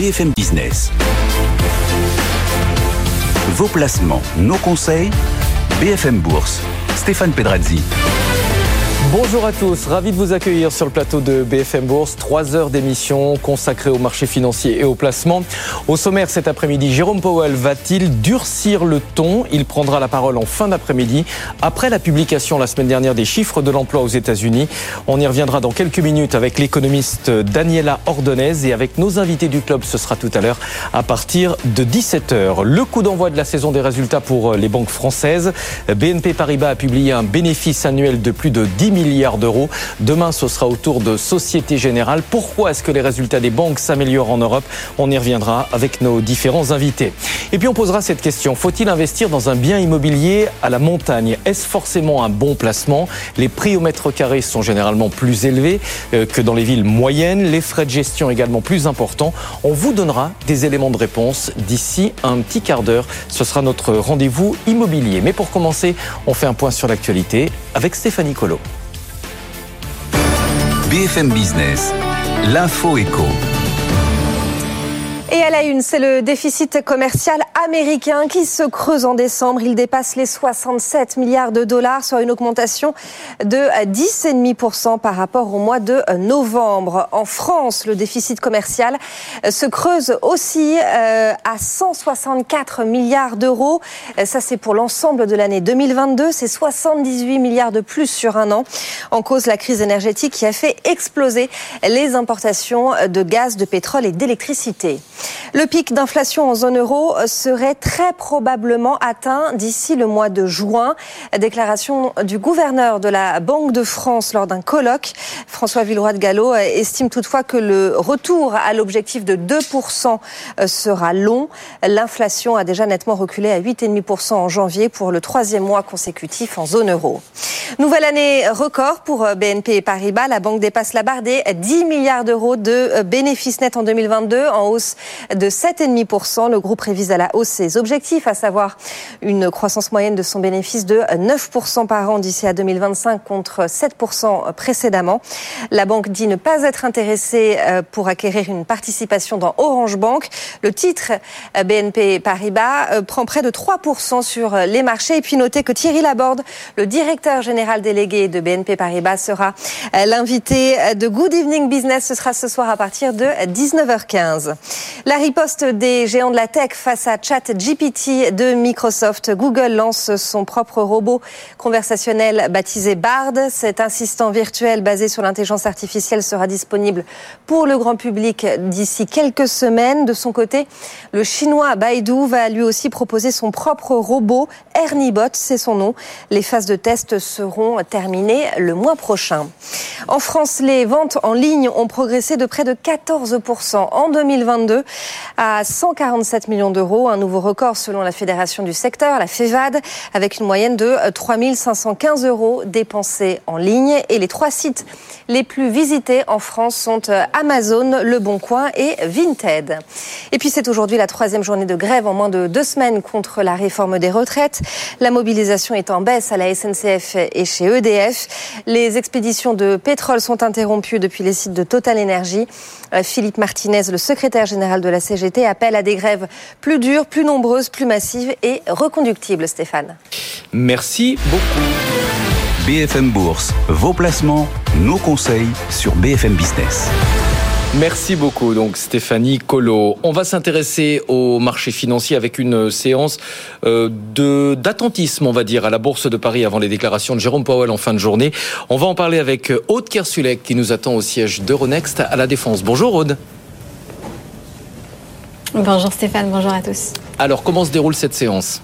BFM Business. Vos placements, nos conseils, BFM Bourse. Stéphane Pedrazzi. Bonjour à tous, ravi de vous accueillir sur le plateau de BFM Bourse. Trois heures d'émission consacrées au marché financier et au placement. Au sommaire cet après-midi, Jérôme Powell va-t-il durcir le ton? Il prendra la parole en fin d'après-midi, après la publication la semaine dernière des chiffres de l'emploi aux États-Unis. On y reviendra dans quelques minutes avec l'économiste Daniela Ordonez et avec nos invités du club. Ce sera tout à l'heure à partir de 17h. Le coup d'envoi de la saison des résultats pour les banques françaises. BNP Paribas a publié un bénéfice annuel de plus de 10 milliards d'euros. Demain, ce sera au tour de Société Générale. Pourquoi est-ce que les résultats des banques s'améliorent en Europe On y reviendra avec nos différents invités. Et puis on posera cette question. Faut-il investir dans un bien immobilier à la montagne Est-ce forcément un bon placement Les prix au mètre carré sont généralement plus élevés euh, que dans les villes moyennes. Les frais de gestion également plus importants. On vous donnera des éléments de réponse d'ici un petit quart d'heure. Ce sera notre rendez-vous immobilier. Mais pour commencer, on fait un point sur l'actualité avec Stéphanie Colo. BFM Business, l'info éco. Et à la une, c'est le déficit commercial américain qui se creuse en décembre. Il dépasse les 67 milliards de dollars, soit une augmentation de 10,5% par rapport au mois de novembre. En France, le déficit commercial se creuse aussi euh, à 164 milliards d'euros. Ça, c'est pour l'ensemble de l'année 2022. C'est 78 milliards de plus sur un an. En cause, la crise énergétique qui a fait exploser les importations de gaz, de pétrole et d'électricité. Le pic d'inflation en zone euro serait très probablement atteint d'ici le mois de juin. Déclaration du gouverneur de la Banque de France lors d'un colloque. François Villeroy de Gallo estime toutefois que le retour à l'objectif de 2% sera long. L'inflation a déjà nettement reculé à 8,5% en janvier pour le troisième mois consécutif en zone euro. Nouvelle année record pour BNP et Paribas. La banque dépasse la barre des 10 milliards d'euros de bénéfices nets en 2022 en hausse de 7,5%. Le groupe révise à la hausse ses objectifs, à savoir une croissance moyenne de son bénéfice de 9% par an d'ici à 2025 contre 7% précédemment. La banque dit ne pas être intéressée pour acquérir une participation dans Orange Bank. Le titre BNP Paribas prend près de 3% sur les marchés. Et puis notez que Thierry Laborde, le directeur général délégué de BNP Paribas, sera l'invité de Good Evening Business. Ce sera ce soir à partir de 19h15. La riposte des géants de la tech face à ChatGPT de Microsoft. Google lance son propre robot conversationnel baptisé Bard. Cet assistant virtuel basé sur l'intelligence artificielle sera disponible pour le grand public d'ici quelques semaines. De son côté, le chinois Baidu va lui aussi proposer son propre robot. Ernibot, c'est son nom. Les phases de test seront terminées le mois prochain. En France, les ventes en ligne ont progressé de près de 14% en 2022 à 147 millions d'euros, un nouveau record selon la fédération du secteur, la FEVAD, avec une moyenne de 3 515 euros dépensés en ligne. Et les trois sites les plus visités en France sont Amazon, Le Bon Coin et Vinted. Et puis c'est aujourd'hui la troisième journée de grève en moins de deux semaines contre la réforme des retraites. La mobilisation est en baisse à la SNCF et chez EDF. Les expéditions de pétrole sont interrompues depuis les sites de Total Energy. Philippe Martinez, le secrétaire général de la CGT, appelle à des grèves plus dures, plus nombreuses, plus massives et reconductibles, Stéphane. Merci beaucoup. BFM Bourse, vos placements, nos conseils sur BFM Business. Merci beaucoup, donc Stéphanie Colo. On va s'intéresser au marché financier avec une séance euh, de d'attentisme, on va dire, à la Bourse de Paris avant les déclarations de Jérôme Powell en fin de journée. On va en parler avec Aude Kersulek qui nous attend au siège d'Euronext à la Défense. Bonjour Aude. Bonjour Stéphane, bonjour à tous. Alors, comment se déroule cette séance?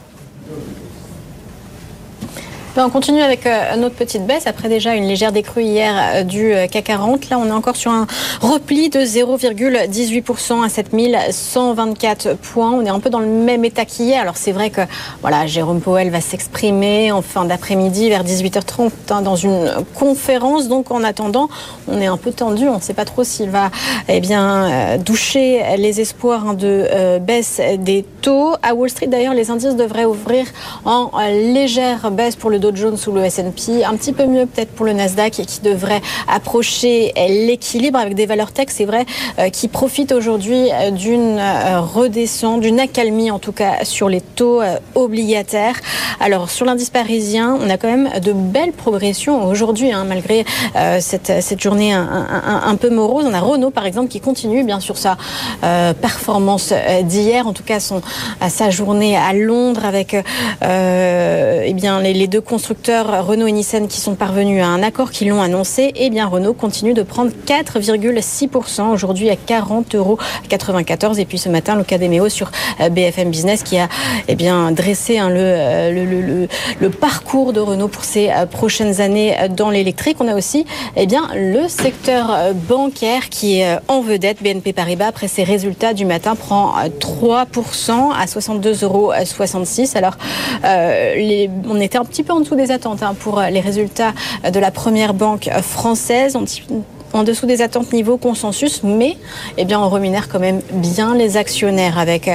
On continue avec notre petite baisse après déjà une légère décrue hier du CAC 40. Là, on est encore sur un repli de 0,18% à 7124 points. On est un peu dans le même état qu'hier. Alors c'est vrai que voilà, Jérôme Powell va s'exprimer en fin d'après-midi vers 18h30 hein, dans une conférence. Donc en attendant, on est un peu tendu. On ne sait pas trop s'il va eh bien doucher les espoirs de baisse des taux. À Wall Street d'ailleurs, les indices devraient ouvrir en légère baisse pour le Dow Jones ou le S&P. Un petit peu mieux peut-être pour le Nasdaq qui devrait approcher l'équilibre avec des valeurs tech, c'est vrai, qui profitent aujourd'hui d'une redescente, d'une accalmie en tout cas sur les taux obligataires. Alors sur l'indice parisien, on a quand même de belles progressions aujourd'hui, hein, malgré cette, cette journée un, peu morose. On a Renault par exemple qui continue bien sûr sa performance d'hier, en tout cas son, sa journée à Londres avec euh, eh bien, les, les, deux constructeurs Renault et Nissan qui sont parvenus à un accord, qui l'ont annoncé. Eh bien Renault continue de prendre 4,6% aujourd'hui à 40 euros 94. Et puis ce matin, l'Ocadéméo sur euh, BFM Business qui a eh bien, dressé hein, le, le, parcours de Renault pour ces euh, prochaines années dans l'électrique. On a aussi eh bien, le secteur bancaire qui est en vedette. BNP Paribas, après ses résultats du matin, prend 3% à 62,66 euros. Alors, euh, les, on était un petit peu en dessous des attentes hein, pour les résultats de la première banque française. On, en dessous des attentes niveau consensus, mais eh bien, on remunère quand même bien les actionnaires avec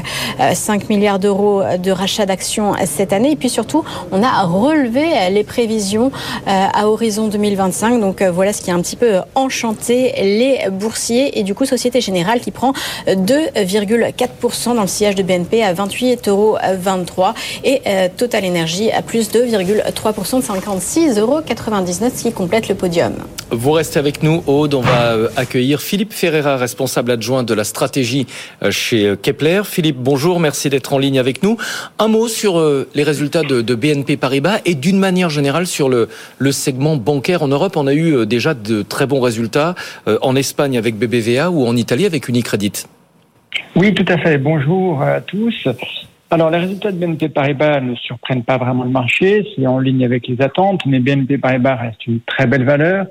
5 euh, milliards d'euros de rachat d'actions cette année. Et puis surtout, on a relevé les prévisions euh, à horizon 2025. Donc euh, voilà ce qui a un petit peu enchanté les boursiers. Et du coup, Société Générale qui prend 2,4% dans le sillage de BNP à 28,23 euros et Total Energy à plus 2,3% de 56,99 euros, ce qui complète le podium. Vous restez avec nous, On va euh, accueillir Philippe Ferreira, responsable adjoint de la stratégie euh, chez euh, Kepler. Philippe, bonjour, merci d'être en ligne avec nous. Un mot sur les résultats de, BNP Paribas et d'une manière générale sur le, le, segment bancaire en Europe. On a eu déjà de très bons résultats en Espagne avec BBVA ou en Italie avec Unicredit. Oui, tout à fait. Bonjour à tous. Alors, les résultats de BNP Paribas ne surprennent pas vraiment le marché, c'est en ligne avec les attentes, mais BNP Paribas reste une très belle valeur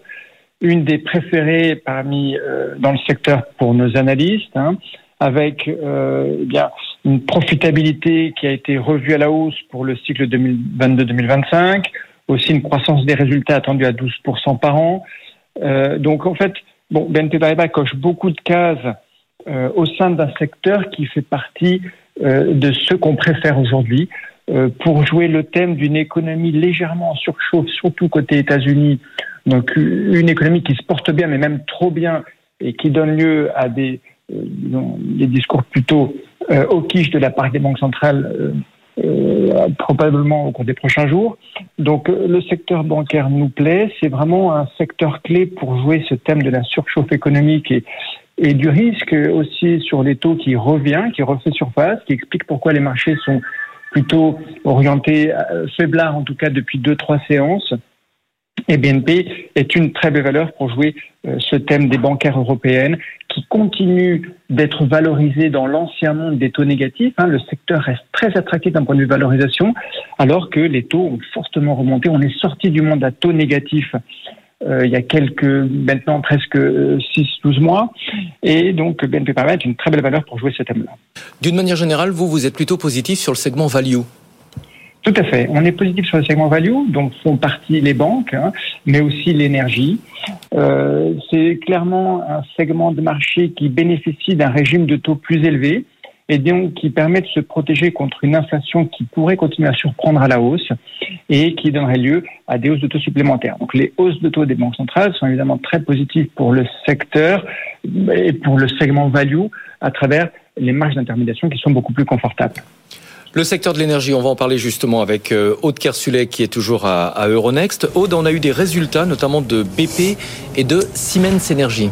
une des préférées parmi euh, dans le secteur pour nos analystes, hein, avec euh, eh bien une profitabilité qui a été revue à la hausse pour le cycle 2022-2025, aussi une croissance des résultats attendue à 12% par an. Euh, donc en fait, bon, BNP Paribas coche beaucoup de cases euh, au sein d'un secteur qui fait partie euh, de ce qu'on préfère aujourd'hui pour jouer le thème d'une économie légèrement en surchauffe, surtout côté États-Unis, donc une économie qui se porte bien, mais même trop bien, et qui donne lieu à des, euh, des discours plutôt euh, au quiche de la part des banques centrales, euh, euh, probablement au cours des prochains jours. Donc le secteur bancaire nous plaît, c'est vraiment un secteur clé pour jouer ce thème de la surchauffe économique et, et du risque aussi sur les taux qui revient, qui refait surface, qui explique pourquoi les marchés sont plutôt orientés faiblards en tout cas depuis deux trois séances et BNP est une très belle valeur pour jouer euh, ce thème des bancaires européennes qui continue d'être valorisé dans l'ancien monde des taux négatifs. Hein. Le secteur reste très attractif d'un point de vue valorisation, alors que les taux ont fortement remonté. On est sorti du monde à taux négatifs euh, il y a quelques, maintenant presque 6-12 euh, mois. Et donc BNP Paribas est une très belle valeur pour jouer ce thème-là. D'une manière générale, vous, vous êtes plutôt positif sur le segment value tout à fait. On est positif sur le segment value, donc font partie les banques, hein, mais aussi l'énergie. Euh, c'est clairement un segment de marché qui bénéficie d'un régime de taux plus élevé et donc qui permet de se protéger contre une inflation qui pourrait continuer à surprendre à la hausse et qui donnerait lieu à des hausses de taux supplémentaires. Donc les hausses de taux des banques centrales sont évidemment très positives pour le secteur et pour le segment value à travers les marges d'intermédiation qui sont beaucoup plus confortables. Le secteur de l'énergie, on va en parler justement avec euh, Aude Kersulet qui est toujours à, Euronext. Aude, on a eu des résultats notamment de BP et de Siemens Energy.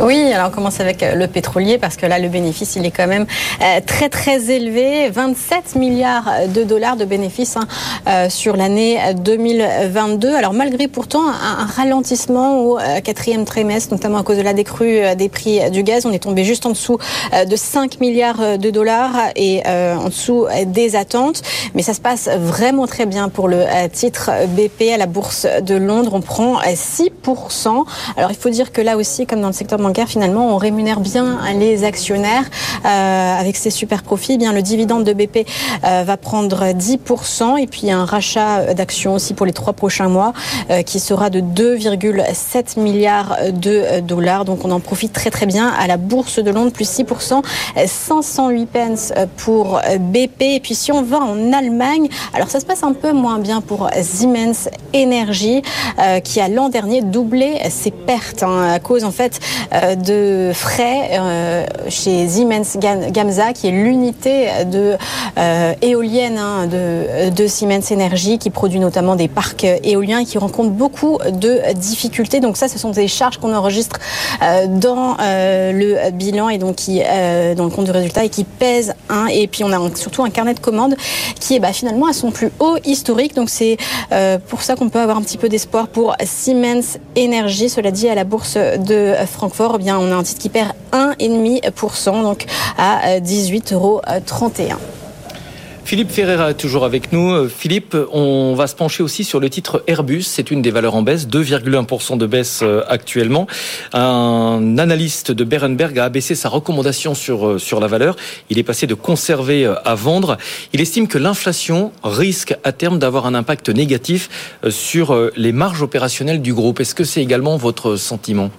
Oui, alors on commence avec euh, le pétrolier parce que là, le bénéfice, il est quand même euh, très très élevé. 27 milliards de dollars de bénéfices hein, euh, sur l'année 2022. Alors malgré pourtant un, ralentissement au quatrième trimestre, notamment à cause de la décrue des prix du gaz, on est tombé juste en dessous de 5 milliards de dollars et en dessous des attentes. Mais ça se passe vraiment très bien pour le titre BP à la bourse de Londres. On prend 6%. Alors il faut dire que là aussi, comme dans le secteur finalement, on rémunère bien les actionnaires avec ces super profits. Eh bien, le dividende de BP va prendre 10% et puis un rachat d'actions aussi pour les trois prochains mois qui sera de 2,7 milliards de dollars. Donc, on en profite très très bien à la bourse de Londres, plus 6%, 508 pence pour BP. Et puis, si on va en Allemagne, alors ça se passe un peu moins bien pour Siemens Energy, qui a l'an dernier doublé ses pertes hein, à cause en fait euh, de frais euh, chez Siemens Gamsa, qui est l'unité de euh, éolienne hein, de, de, Siemens Energy, qui produit notamment des parcs éoliens et qui rencontre beaucoup de difficultés. Donc ça, ce sont des charges qu'on enregistre dans le bilan et donc qui dans le compte de résultat et qui pèsent un. Et puis on a surtout un carnet de commandes qui est bah, finalement à son plus haut historique. Donc c'est pour ça qu'on peut avoir un petit peu d'espoir pour Siemens Energy. Cela dit, à la bourse de Francfort, eh bien, on a un titre qui perd 1,5%, donc à 18,31 euros. Philippe Ferreira toujours avec nous. Euh, Philippe, on va se pencher aussi sur le titre Airbus. C'est une des valeurs en baisse, 2,1% de baisse euh, actuellement. Un analyste de Berenberg a abaissé sa recommandation sur, euh, sur la valeur. Il est passé de conserver à vendre. Il estime que l'inflation risque à terme d'avoir un impact négatif sur les marges opérationnelles du groupe. Est-ce que c'est également votre sentiment?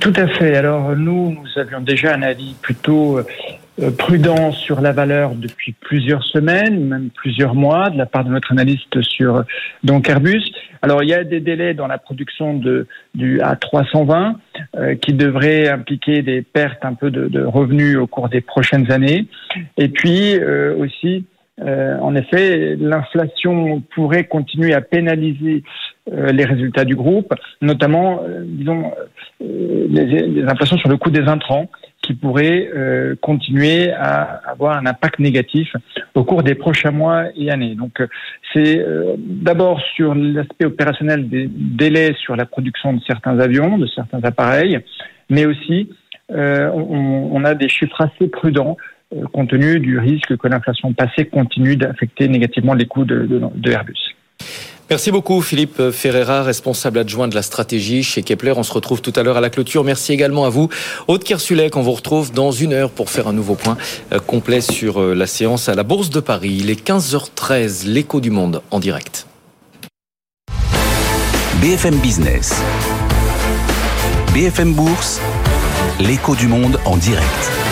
Tout à fait. Alors nous, nous avions déjà un avis plutôt euh, prudent sur la valeur depuis plusieurs semaines, même plusieurs mois, de la part de notre analyste sur donc Airbus. Alors il y a des délais dans la production de, du A320 euh, qui devraient impliquer des pertes un peu de, de, revenus au cours des prochaines années. Et puis euh, aussi, en effet, l'inflation pourrait continuer à pénaliser les résultats du groupe, notamment, disons, les, les inflations sur le coût des intrants qui pourrait euh, continuer à avoir un impact négatif au cours des prochains mois et années. Donc euh, c'est euh, d'abord sur l'aspect opérationnel des délais sur la production de certains avions, de certains appareils, mais aussi on, on, a des chiffres assez prudents compte tenu du risque que l'inflation passée continue d'affecter négativement les coûts de, de, de Airbus. Merci beaucoup Philippe Ferreira, responsable adjoint de la stratégie chez Kepler. On se retrouve tout à l'heure à la clôture. Merci également à vous. Aude Kersulek, on vous retrouve dans une heure pour faire un nouveau point euh, complet sur euh, la séance à la Bourse de Paris. Il est 15h13, l'écho du monde en direct. BFM Business. BFM Bourse, l'écho du monde en direct.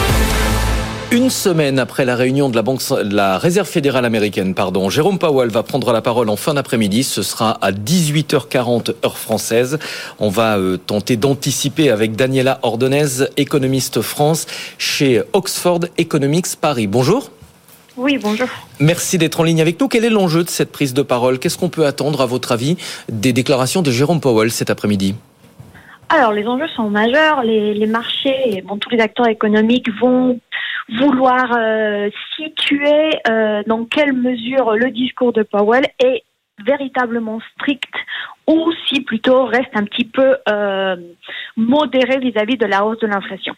Une semaine après la réunion de la, Banque, la Réserve fédérale américaine, pardon, Jérôme Powell va prendre la parole en fin d'après-midi. Ce sera à 18h40 heure française. On va euh, tenter d'anticiper avec Daniela Ordonez, économiste France chez Oxford Economics Paris. Bonjour. Oui, bonjour. Merci d'être en ligne avec nous. Quel est l'enjeu de cette prise de parole? Qu'est-ce qu'on peut attendre, à votre avis, des déclarations de Jérôme Powell cet après-midi? Alors, les enjeux sont majeurs. Les, les marchés, bon, tous les acteurs économiques vont vouloir euh, situer euh, dans quelle mesure le discours de Powell est véritablement strict ou si plutôt reste un petit peu euh, modéré vis-à-vis de la hausse de l'inflation.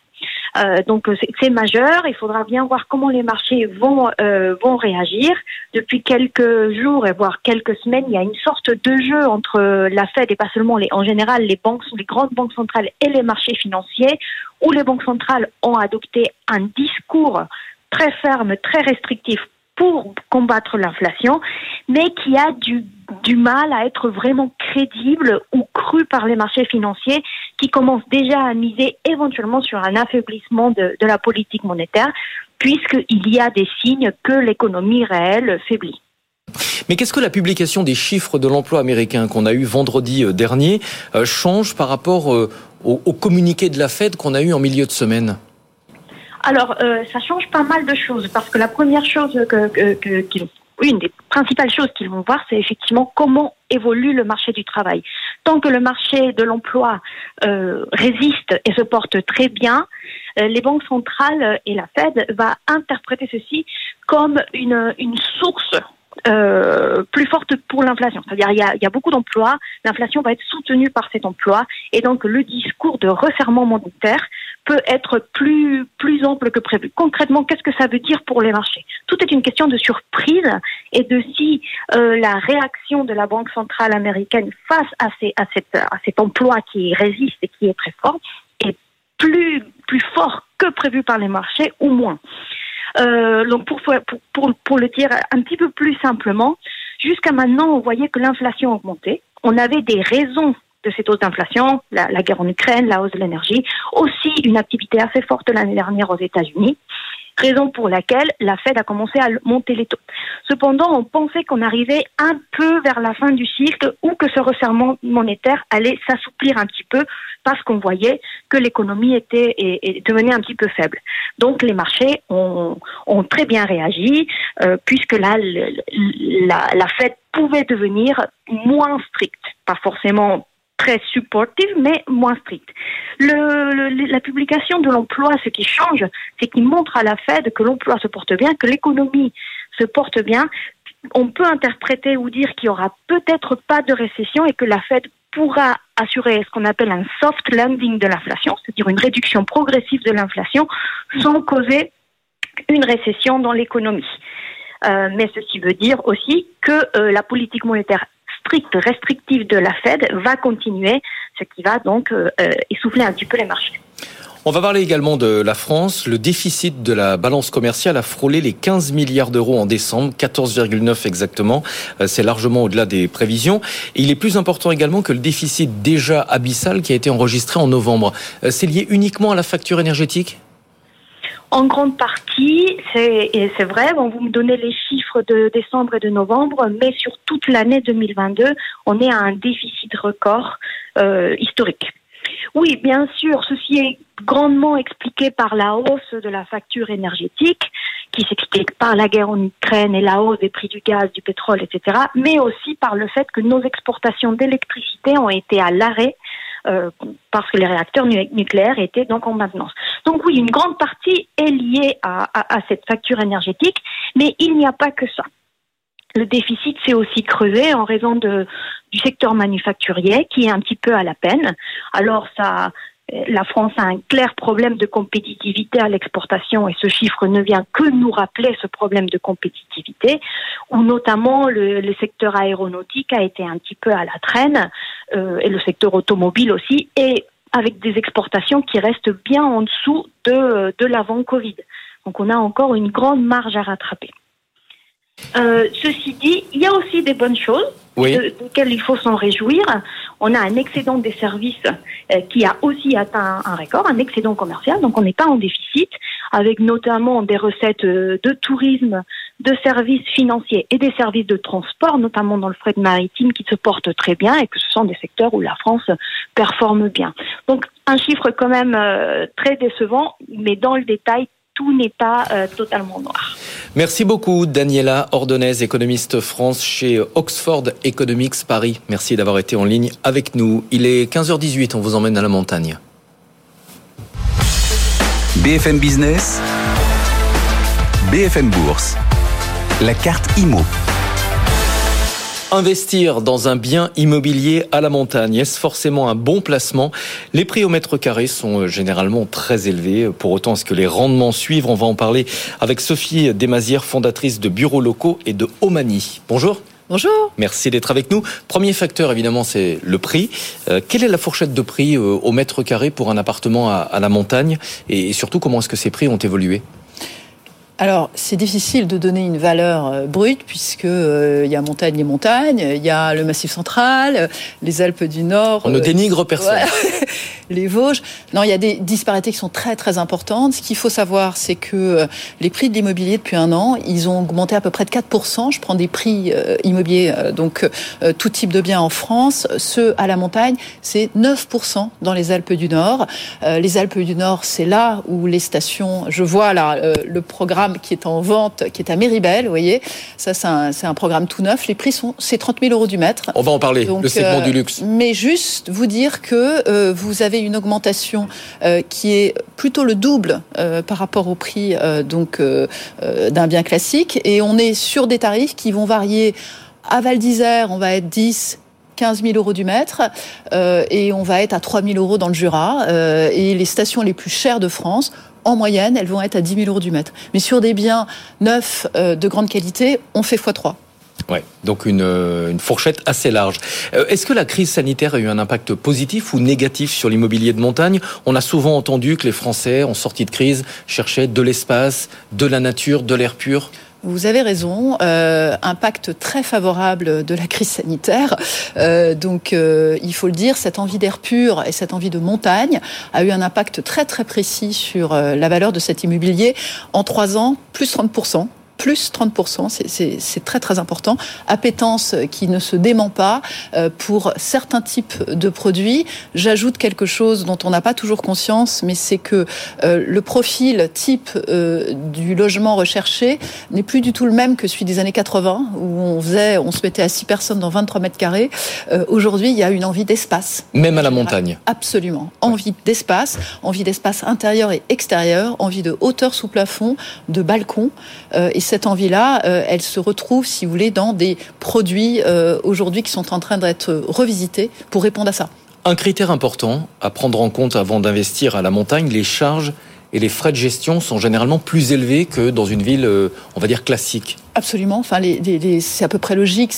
Euh, donc c'est majeur. Il faudra bien voir comment les marchés vont euh, vont réagir. Depuis quelques jours et voire quelques semaines, il y a une sorte de jeu entre la Fed et pas seulement les en général les banques, les grandes banques centrales et les marchés financiers, où les banques centrales ont adopté un discours très ferme, très restrictif pour combattre l'inflation, mais qui a du, du mal à être vraiment crédible ou cru par les marchés financiers qui commencent déjà à miser éventuellement sur un affaiblissement de, de la politique monétaire, puisqu'il y a des signes que l'économie réelle faiblit. Mais qu'est-ce que la publication des chiffres de l'emploi américain qu'on a eu vendredi euh, dernier euh, change par rapport euh, au, au communiqué de la Fed qu'on a eu en milieu de semaine? Alors, euh, ça change pas mal de choses parce que la première chose que, que, que une des principales choses qu'ils vont voir, c'est effectivement comment évolue le marché du travail. Tant que le marché de l'emploi euh, résiste et se porte très bien, euh, les banques centrales et la Fed va interpréter ceci comme une, une source euh, plus forte pour l'inflation. C'est-à-dire il y a, y a beaucoup d'emplois, l'inflation va être soutenue par cet emploi et donc le discours de resserrement monétaire peut être plus plus ample que prévu. Concrètement, qu'est-ce que ça veut dire pour les marchés? Tout est une question de surprise et de si euh, la réaction de la Banque centrale américaine face à, ces, à, cette, à cet emploi qui résiste et qui est très fort est plus, plus fort que prévu par les marchés ou moins. Euh, donc pour, pour, le dire un petit peu plus simplement, jusqu'à maintenant, on voyait que l'inflation augmentait. On avait des raisons de cette hausse d'inflation, la, la, guerre en Ukraine, la hausse de l'énergie, aussi une activité assez forte l'année dernière aux États-Unis raison pour laquelle la Fed a commencé à monter les taux. Cependant, on pensait qu'on arrivait un peu vers la fin du cycle ou que ce resserrement monétaire allait s'assouplir un petit peu parce qu'on voyait que l'économie était et, devenait un petit peu faible. Donc les marchés ont, ont très bien réagi euh, puisque là la, la Fed pouvait devenir moins stricte, pas forcément très supportive, mais moins stricte. La publication de l'emploi, ce qui change, c'est qu'il montre à la Fed que l'emploi se porte bien, que l'économie se porte bien. On peut interpréter ou dire qu'il y aura peut-être pas de récession et que la Fed pourra assurer ce qu'on appelle un soft landing de l'inflation, c'est-à-dire une réduction progressive de l'inflation sans causer une récession dans l'économie. Euh, mais ceci veut dire aussi que euh, la politique monétaire stricte, restrictive de la Fed va continuer, ce qui va donc euh, euh, essouffler un petit peu les marchés. On va parler également de la France. Le déficit de la balance commerciale a frôlé les 15 milliards d'euros en décembre, 14,9 exactement. Euh, c'est largement au-delà des prévisions. Il est plus important également que le déficit déjà abyssal qui a été enregistré en novembre. C'est lié uniquement à la facture énergétique? En grande partie, c'est vrai, bon, vous me donnez les chiffres de décembre et de novembre, mais sur toute l'année 2022, on est à un déficit record euh, historique. Oui, bien sûr, ceci est grandement expliqué par la hausse de la facture énergétique, qui s'explique par la guerre en Ukraine et la hausse des prix du gaz, du pétrole, etc., mais aussi par le fait que nos exportations d'électricité ont été à l'arrêt euh, parce que les réacteurs nucléaires étaient donc en maintenance. Donc oui, une grande partie est liée à, cette facture énergétique, mais il n'y a pas que ça. Le déficit s'est aussi creusé en raison du secteur manufacturier qui est un petit peu à la peine. Alors ça, la France a un clair problème de compétitivité à l'exportation et ce chiffre ne vient que nous rappeler ce problème de compétitivité, où notamment le, secteur aéronautique a été un petit peu à la traîne euh, et le secteur automobile aussi, et avec des exportations qui restent bien en dessous de, de l'avant Covid. Donc on a encore une grande marge à rattraper. Euh, ceci dit, il y a aussi des bonnes choses oui. desquelles il faut s'en réjouir. On a un excédent des services euh, qui a aussi atteint un record, un excédent commercial, donc on n'est pas en déficit, avec notamment des recettes euh, de tourisme, de services financiers et des services de transport, notamment dans le fret maritime, qui se portent très bien et que ce sont des secteurs où la France performe bien. Donc un chiffre quand même très décevant, mais dans le détail, tout n'est pas totalement noir. Merci beaucoup, Daniela Ordonez, économiste France chez Oxford Economics Paris. Merci d'avoir été en ligne avec nous. Il est 15h18, on vous emmène à la montagne. BFM Business, BFM Bourse, la carte IMO. Investir dans un bien immobilier à la montagne, est-ce forcément un bon placement? Les prix au mètre carré sont euh, généralement très élevés. Pour autant, est-ce que les rendements suivent? On va en parler avec Sophie Desmazières, fondatrice de Bureaux Locaux et de Omani. Bonjour. Bonjour. Merci d'être avec nous. Premier facteur, évidemment, c'est le prix. Euh, quelle est la fourchette de prix euh, au mètre carré pour un appartement à, la montagne? Et surtout, comment est-ce que ces prix ont évolué? Alors, c'est difficile de donner une valeur euh, brute puisque euh, il y a montagne et montagne, il y a le Massif central, les Alpes du Nord. On ne euh, dénigre personne. les Vosges. Non, il y a des disparités qui sont très très importantes. Ce qu'il faut savoir, c'est que les prix de l'immobilier depuis un an, ils ont augmenté à peu près de 4%. Je prends des prix immobiliers, donc tout type de biens en France. Ceux à la montagne, c'est 9% dans les Alpes du Nord. les Alpes du Nord, c'est là où les stations. Je vois là le programme qui est en vente, qui est à Méribel, vous voyez. Ça, c'est un, un, programme tout neuf. Les prix sont, c'est 30 000 euros du mètre. On va en parler, le segment du luxe. Euh, mais juste vous dire que euh, vous avez une augmentation euh, qui est plutôt le double par rapport au prix donc d'un bien classique. Et on est sur des tarifs qui vont varier. À Val d'Isère, on va être 10, 15 000 euros du mètre et on va être à 3 000 euros dans le Jura. et les stations les plus chères de France en moyenne, elles vont être à 10 000 euros du mètre. Mais sur des biens neufs euh, de grande qualité, on fait x3. Ouais, donc une, une, fourchette assez large. Est-ce que la crise sanitaire a eu un impact positif ou négatif sur l'immobilier de montagne? On a souvent entendu que les Français, en sortie de crise, cherchaient de l'espace, de la nature, de l'air pur. Vous avez raison, euh, impact très favorable de la crise sanitaire. Euh, donc, euh, il faut le dire, cette envie d'air pur et cette envie de montagne a eu un impact très très précis sur euh, la valeur de cet immobilier. En trois ans, plus 30 plus 30%, c'est très très important. Appétence qui ne se dément pas euh, pour certains types de produits. J'ajoute quelque chose dont on n'a pas toujours conscience, mais c'est que euh, le profil type euh, du logement recherché n'est plus du tout le même que celui des années 80, où on faisait, on se mettait à 6 personnes dans 23 mètres carrés. Aujourd'hui, il y a une envie d'espace. Même à la montagne. Absolument. Envie d'espace, envie d'espace intérieur et extérieur, envie de hauteur sous plafond, de balcon. et cette envie-là, euh, elle se retrouve, si vous voulez, dans des produits euh, aujourd'hui qui sont en train d'être revisités pour répondre à ça. Un critère important à prendre en compte avant d'investir à la montagne, les charges et les frais de gestion sont généralement plus élevés que dans une ville, euh, on va dire, classique. Absolument. Enfin, c'est à peu près logique,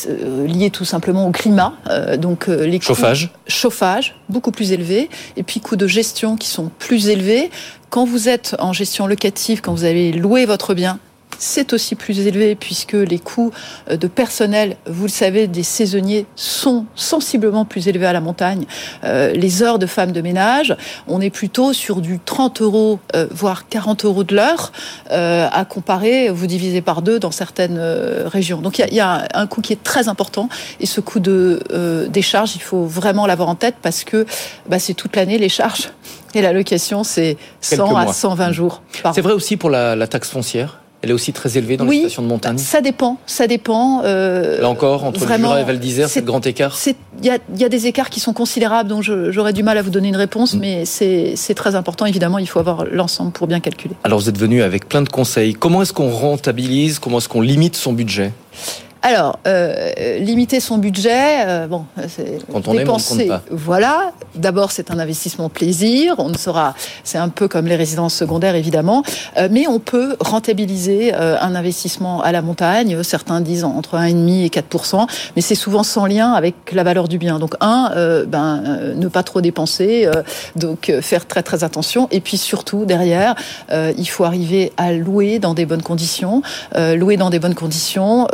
lié tout simplement au climat. donc, les chauffage. chauffage, beaucoup plus élevé. Et puis, coûts de gestion qui sont plus élevés. Quand vous êtes en gestion locative, quand vous avez loué votre bien, c'est aussi plus élevé puisque les coûts euh, de personnel, vous le savez, des saisonniers sont sensiblement plus élevés à la montagne. Euh, les heures de femmes de ménage, on est plutôt sur du 30 euros, euh, voire 40 euros de l'heure, à comparer, vous divisez par deux dans certaines régions. Donc il y, a, un coût qui est très important et ce coût de, des charges, il faut vraiment l'avoir en tête parce que bah, c'est toute l'année les charges. Et la location, c'est 100 à 120 jours. C'est vrai aussi pour la taxe foncière? Elle est aussi très élevée dans les stations de montagne Ça dépend, ça dépend. Euh, Là encore, entre le Jura et Val d'Isère, c'est le grand écart Il y a, y a, des écarts qui sont considérables, donc j'aurais du mal à vous donner une réponse, mm. mais c'est très important. Évidemment, il faut avoir l'ensemble pour bien calculer. Alors vous êtes venu avec plein de conseils. Comment est-ce qu'on rentabilise Comment est-ce qu'on limite son budget? Alors, euh, limiter son budget, euh, bon, c'est quand on dépenser. Aime, on pas. Voilà. D'abord, c'est un investissement plaisir. On ne sera, c'est un peu comme les résidences secondaires évidemment, euh, mais on peut rentabiliser euh, un investissement à la montagne. Certains disent entre 1,5 et 4% mais c'est souvent sans lien avec la valeur du bien. Donc un, euh, ben, ne pas trop dépenser, donc faire très très attention. Et puis surtout derrière, il faut arriver à louer dans des bonnes conditions. louer dans des bonnes conditions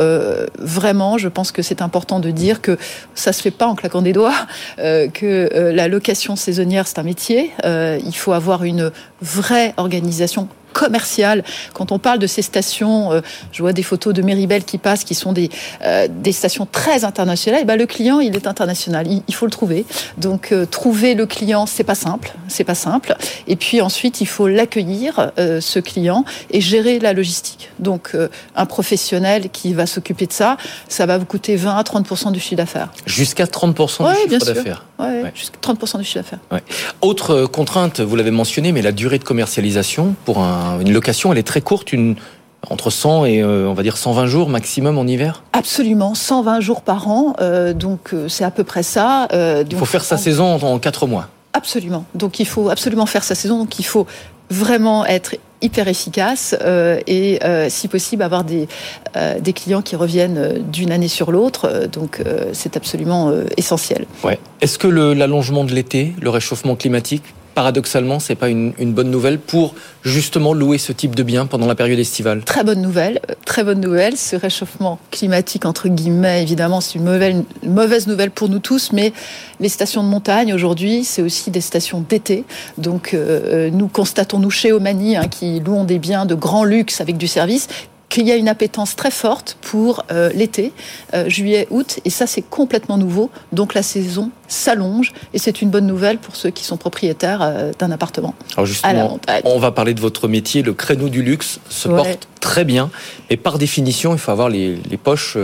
vraiment, je pense que c'est important de dire que ça se fait pas en claquant des doigts, euh, que euh, la location saisonnière c'est un métier. Euh, il faut avoir une vraie organisation commerciale. Quand on parle de ces stations, euh, je vois des photos de Méribel qui passent, qui sont des, euh, des stations très internationales. Et ben, le client, il est international. Il, faut le trouver. Donc, euh, trouver le client, c'est pas simple. C'est pas simple. Et puis ensuite, il faut l'accueillir, ce client, et gérer la logistique. Donc, un professionnel qui va s'occuper de ça, ça va vous coûter 20 à 30% du chiffre d'affaires. Jusqu'à 30 du chiffre d'affaires. Ouais, Jusqu'à 30 du chiffre d'affaires. Autre contrainte, vous l'avez mentionné, mais la durée de commercialisation pour un une location, elle est très courte, une, entre 100 et euh, on va dire 120 jours maximum en hiver? Absolument, 120 jours par an, euh, donc euh, c'est à peu près ça. il faut faire sa saison en, 4 mois. Absolument, donc il faut absolument faire sa saison, donc il faut vraiment être hyper efficace et si possible avoir des, des clients qui reviennent d'une année sur l'autre. donc c'est absolument essentiel. Ouais. Est-ce que l'allongement de l'été, le réchauffement climatique paradoxalement, c'est pas une, bonne nouvelle pour justement louer ce type de bien pendant la période estivale Très bonne nouvelle, euh, très bonne nouvelle. Ce réchauffement climatique, entre guillemets, évidemment, c'est une mauvaise, mauvaise nouvelle pour nous tous, mais les stations de montagne aujourd'hui, c'est aussi des stations d'été. Donc, euh, euh, nous constatons, nous chez Omani, hein, qui louons des biens de grand luxe avec du service, qu'il y a une appétence très forte pour euh, l'été, euh, juillet, août, et ça c'est complètement nouveau. Donc la saison s'allonge et c'est une bonne nouvelle pour ceux qui sont propriétaires euh, d'un appartement. Alors justement, on va parler de votre métier. Le créneau du luxe se porte très bien, et par définition, il faut avoir les, les poches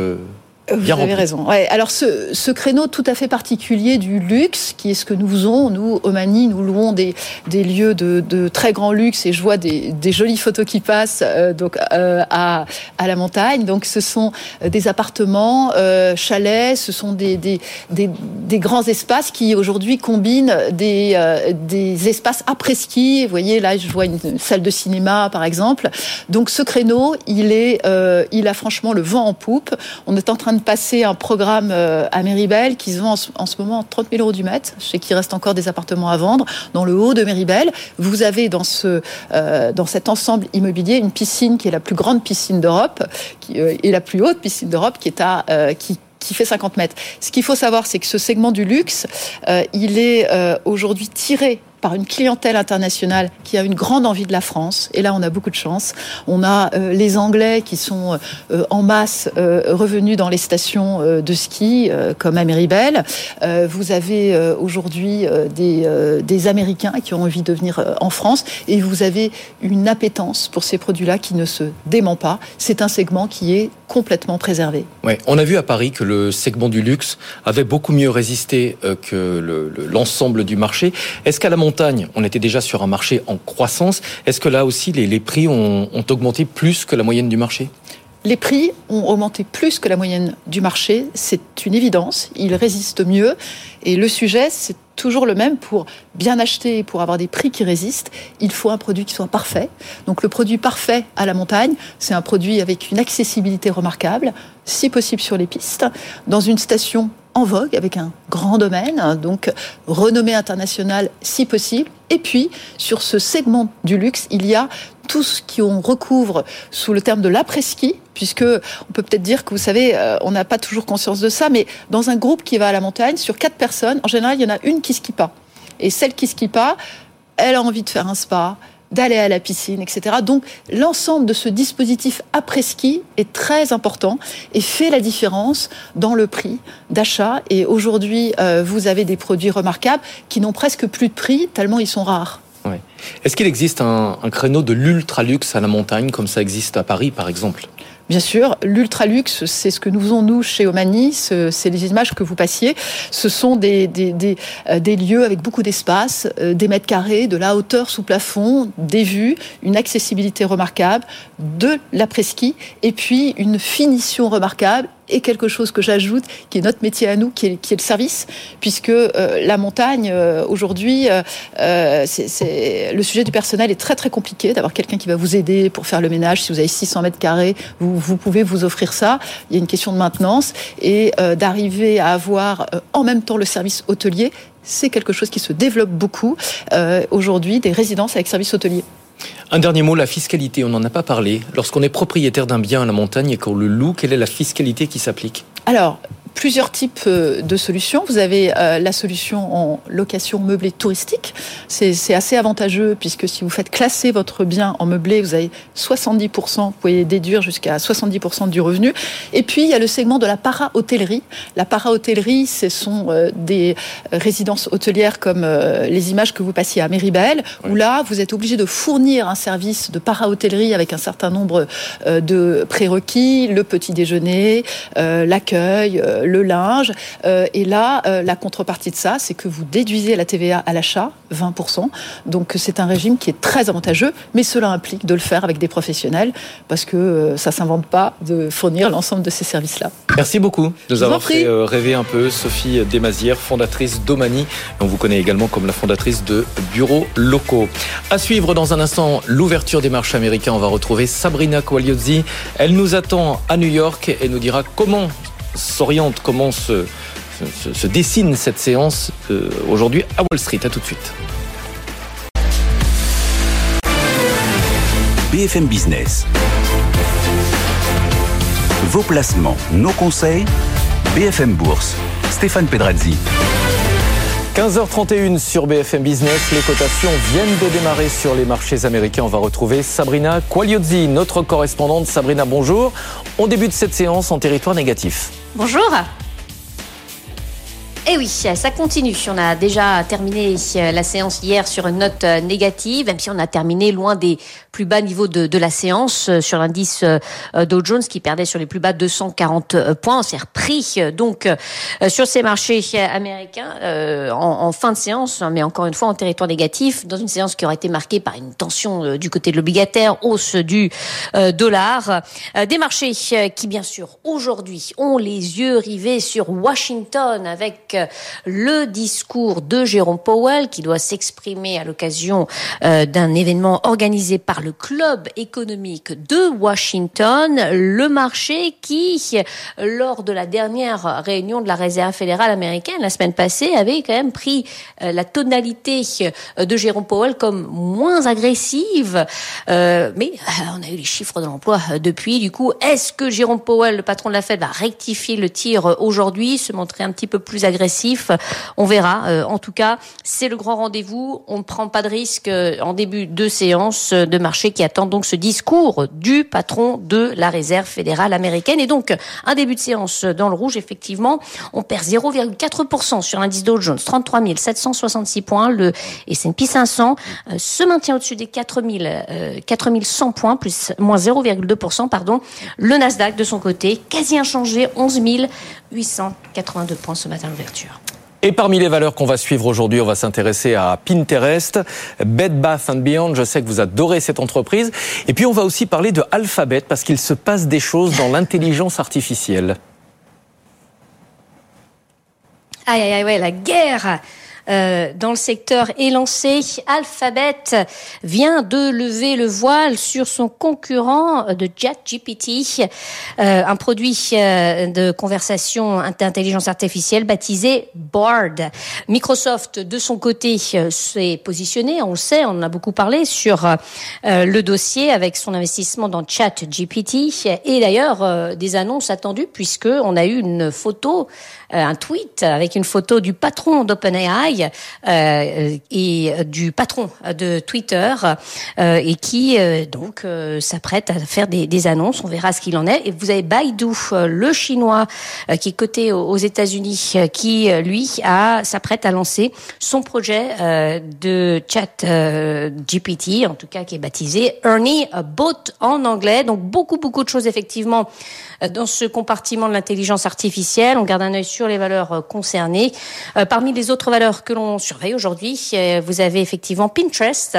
Vous avez raison. Ouais. Alors ce, ce, créneau tout à fait particulier du luxe, qui est ce que nous faisons, nous, au Mani, nous louons des, des lieux de, de, très grand luxe et je vois des, des jolies photos qui passent euh, donc euh, à, à, la montagne. Donc ce sont des appartements, euh, chalets, ce sont des, des, des grands espaces qui aujourd'hui combinent des, euh, des espaces après-ski. Vous voyez, là, je vois une salle de cinéma, par exemple. Donc ce créneau, il, est, euh, il a franchement le vent en poupe. On est en train de passer un programme euh, à Méribel qui se vend en ce, moment 30 000 euros du mètre. Je sais qu'il reste encore des appartements à vendre. Dans le haut de Méribel, vous avez dans, ce, euh, dans cet ensemble immobilier une piscine qui est la plus grande piscine d'Europe qui, et la plus haute piscine d'Europe qui est à qui qui fait 50 mètres. Ce qu'il faut savoir, c'est que ce segment du luxe, il est aujourd'hui tiré par une clientèle internationale qui a une grande envie de la France. Et là, on a beaucoup de chance. On a euh, les Anglais qui sont euh, en masse euh, revenus dans les stations de ski, comme à vous avez aujourd'hui des, des Américains qui ont envie de venir en France. Et vous avez une appétence pour ces produits-là qui ne se dément pas. C'est un segment qui est complètement préservé. Ouais, on a vu à Paris que le segment du luxe avait beaucoup mieux résisté que l'ensemble du marché. Est-ce qu'à la on était déjà sur un marché en croissance? Est-ce que là aussi, les, prix ont, augmenté plus que la moyenne du marché? Les prix ont augmenté plus que la moyenne du marché, c'est une évidence, ils résistent mieux et le sujet c'est toujours le même pour bien acheter et pour avoir des prix qui résistent, il faut un produit qui soit parfait. Donc le produit parfait à la montagne, c'est un produit avec une accessibilité remarquable, si possible sur les pistes, dans une station en vogue avec un grand domaine, hein, donc renommée internationale si possible. Et puis, sur ce segment du luxe, il y a tout ce qu'on recouvre sous le terme de l'après-ski, puisque on peut peut-être dire que vous savez, euh, on n'a pas toujours conscience de ça, mais dans un groupe qui va à la montagne, sur quatre personnes, en général, il y en a une qui skie pas. Et celle qui skie pas, elle a envie de faire un spa, d'aller à la piscine, etc. Donc l'ensemble de ce dispositif après-ski est très important et fait la différence dans le prix d'achat. Et aujourd'hui, euh, vous avez des produits remarquables qui n'ont presque plus de prix tellement ils sont rares. Est-ce qu'il existe un, un créneau de l'ultra luxe à la montagne comme ça existe à Paris par exemple? Bien sûr, l'ultra luxe, c'est ce que nous faisons nous chez Omani, c'est les images que vous passiez. Ce sont des, des, des, euh, lieux avec beaucoup d'espace, euh, des mètres carrés, de la hauteur sous plafond, des vues, une accessibilité remarquable, de l'après-ski et puis une finition remarquable et quelque chose que j'ajoute, qui est notre métier à nous, qui est, le service, puisque euh, la montagne, euh, aujourd'hui, euh, c'est, le sujet du personnel est très très compliqué, d'avoir quelqu'un qui va vous aider pour faire le ménage. Si vous avez 600 mètres carrés, vous, vous pouvez vous offrir ça. Il y a une question de maintenance et d'arriver à avoir en même temps le service hôtelier, c'est quelque chose qui se développe beaucoup aujourd'hui, des résidences avec service hôtelier. Un dernier mot, la fiscalité, on n'en a pas parlé. Lorsqu'on est propriétaire d'un bien à la montagne et qu'on le loue, quelle est la fiscalité qui s'applique? Alors, plusieurs types euh, de solutions. Vous avez euh, la solution en location meublée touristique. C'est assez avantageux puisque si vous faites classer votre bien en meublé, vous avez 70%, vous pouvez déduire jusqu'à 70% du revenu. Et puis, il y a le segment de la para-hôtellerie. La para-hôtellerie, ce sont euh, des résidences hôtelières comme les images que vous passiez à Méribel, où là, vous êtes obligé de fournir un service de para-hôtellerie avec un certain nombre de prérequis, le petit déjeuner, l'accueil, le linge. Euh, et là, euh, la contrepartie de ça, c'est que vous déduisez la TVA à l'achat, 20%. Donc c'est un régime qui est très avantageux, mais cela implique de le faire avec des professionnels, parce que euh, ça s'invente pas de fournir l'ensemble de ces services-là. Merci beaucoup de nous avoir fait rêver un peu. Sophie Desmazières, fondatrice d'Omani. On vous connaît également comme la fondatrice de Bureaux Locaux. À suivre dans un instant l'ouverture des marchés américains. On va retrouver Sabrina Coagliozzi. Elle nous attend à New York et nous dira comment s'oriente, comment se, dessine cette séance euh, aujourd'hui à Wall Street. À tout de suite. BFM Business. Vos placements, nos conseils, BFM Bourse. Stéphane Pedrazzi. 15h31 sur BFM Business, les cotations viennent de démarrer sur les marchés américains. On va retrouver Sabrina Quagliozzi, notre correspondante. Sabrina, bonjour. On débute cette séance en territoire négatif. Bonjour. Eh oui, ça continue. On a déjà terminé euh, la séance hier sur une note euh, négative, même si on a terminé loin des plus bas niveaux de, la séance euh, sur l'indice Dow Jones qui perdait sur les plus bas 240 points. On s'est repris donc sur ces marchés américains en, fin de séance, mais encore une fois en territoire négatif, dans une séance qui aurait été marquée par une tension du côté de l'obligataire, hausse du dollar. Des marchés qui, bien sûr, aujourd'hui ont les yeux rivés sur Washington avec le discours de Jérôme Powell qui doit s'exprimer à l'occasion euh, d'un événement organisé par le Club économique de Washington, le marché qui, lors de la dernière réunion de la Réserve fédérale américaine la semaine passée, avait quand même pris euh, la tonalité euh, de Jérôme Powell comme moins agressive. mais on a eu les chiffres de l'emploi depuis. Du coup, est-ce que Jérôme Powell, le patron de la Fed, va rectifier le tir aujourd'hui, se montrer un petit peu plus agressif? On verra. Euh, en tout cas, c'est le grand rendez-vous. On ne prend pas de risque euh, en début de séance de marché qui attend donc ce discours du patron de la Réserve fédérale américaine. Et donc, un début de séance dans le rouge, effectivement. On perd 0,4% sur l'indice Dow Jones, 33 766 points. Le S&P 500 euh, se maintient au-dessus des 4 4100 points, plus moins 0,2%, pardon. Le Nasdaq, de son côté, quasi inchangé, 11 882 points ce matin l'ouverture. Et parmi les valeurs qu'on va suivre aujourd'hui, on va s'intéresser à Pinterest, Bed Bath Beyond. Je sais que vous adorez cette entreprise. Et puis on va aussi parler de Alphabet parce qu'il se passe des choses dans l'intelligence artificielle. Aïe, aïe, aïe, ouais, la guerre euh, dans le secteur est. Alphabet vient de lever le voile sur son concurrent de ChatGPT, euh, un produit euh, de conversation d'intelligence artificielle baptisé Bard. Microsoft, de son côté, s'est positionné, on le sait, on en a beaucoup parlé, sur le dossier avec son investissement dans ChatGPT et d'ailleurs des annonces attendues puisque on a eu une photo, un tweet avec une photo du patron d'OpenAI euh, et du patron de Twitter euh, et qui euh, donc s'apprête à faire des, des, annonces. On verra ce qu'il en est. Et vous avez Baidu, le chinois qui est coté aux États-Unis, qui lui a s'apprête à lancer son projet de chat GPT, en tout cas qui est baptisé Ernie Bot en anglais. Donc beaucoup beaucoup de choses effectivement dans ce compartiment de l'intelligence artificielle. On garde un œil sur les valeurs concernées. Parmi les autres valeurs que l'on surveille aujourd'hui. Euh, vous avez effectivement Pinterest,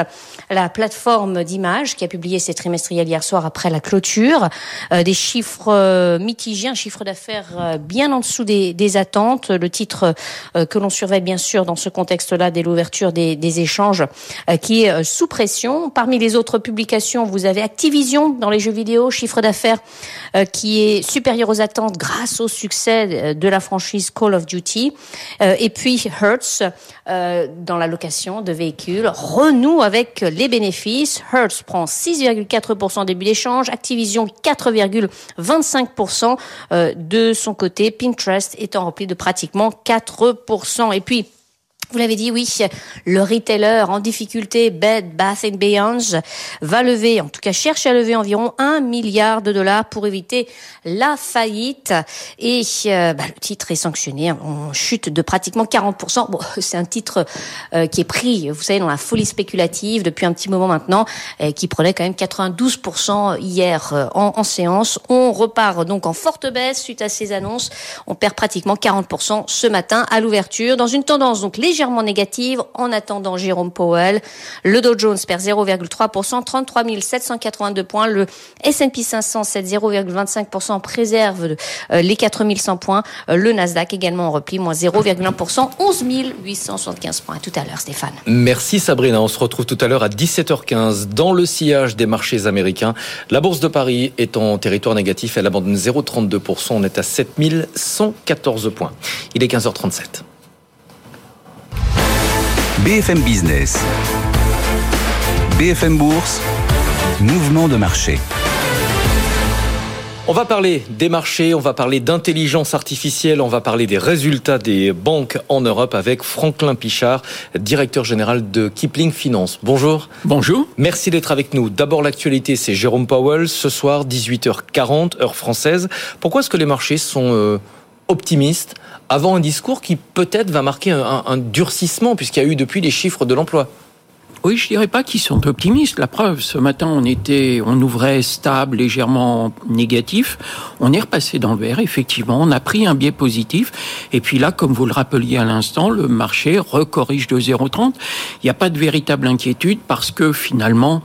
la plateforme d'images qui a publié ses trimestriels hier soir après la clôture. Euh, des chiffres euh, mitigés, un chiffre d'affaires bien en dessous des, attentes. Le titre que l'on surveille bien sûr dans ce contexte-là dès l'ouverture des, des, échanges qui est sous pression. Parmi les autres publications, vous avez Activision dans les jeux vidéo, chiffre d'affaires qui est supérieur aux attentes grâce au succès de la franchise Call of Duty. Et puis Hertz, euh, dans la location de véhicules renoue avec les bénéfices. Hertz prend 6,4% début d'échange, Activision 4,25% euh, de son côté, Pinterest étant rempli de pratiquement 4%. Et puis, vous l'avez dit, oui, le retailer en difficulté, Bed Bath Beyond, va lever, en tout cas cherche à lever environ un milliard de dollars pour éviter la faillite. Et euh, bah, le titre est sanctionné en chute de pratiquement 40%. Bon, c'est un titre euh, qui est pris, vous savez, dans la folie spéculative depuis un petit moment maintenant, qui prenait quand même 92% hier euh, en, en séance. On repart donc en forte baisse suite à ces annonces. On perd pratiquement 40% ce matin à l'ouverture dans une tendance donc légère légèrement négative en attendant Jérôme Powell. Le Dow Jones perd 0,3%, 33 782 points. Le S&P 500 cède 0,25%, préserve euh, les 4100 points. Euh, le Nasdaq également en repli, moins 0,1%, 11 875 points. tout à l'heure, Stéphane. Merci Sabrina. On se retrouve tout à l'heure à 17h15 dans le sillage des marchés américains. La Bourse de Paris est en territoire négatif. Elle abandonne 0,32%. On est à 7114 points. Il est 15h37. BFM Business. BFM Bourse. Mouvement de marché. On va parler des marchés, on va parler d'intelligence artificielle, on va parler des résultats des banques en Europe avec Franklin Pichard, directeur général de Kipling Finance. Bonjour. Bonjour. Merci d'être avec nous. D'abord l'actualité, c'est Jérôme Powell ce soir 18h40 heure française. Pourquoi est-ce que les marchés sont euh, optimistes avant un discours qui peut-être va marquer un durcissement puisqu'il y a eu depuis les chiffres de l'emploi. Oui, je dirais pas qu'ils sont optimistes. La preuve, ce matin, on était, on ouvrait stable, légèrement négatif. On est repassé dans le vert, effectivement. On a pris un biais positif. Et puis là, comme vous le rappeliez à l'instant, le marché recorrige de 0,30. Il n'y a pas de véritable inquiétude parce que finalement,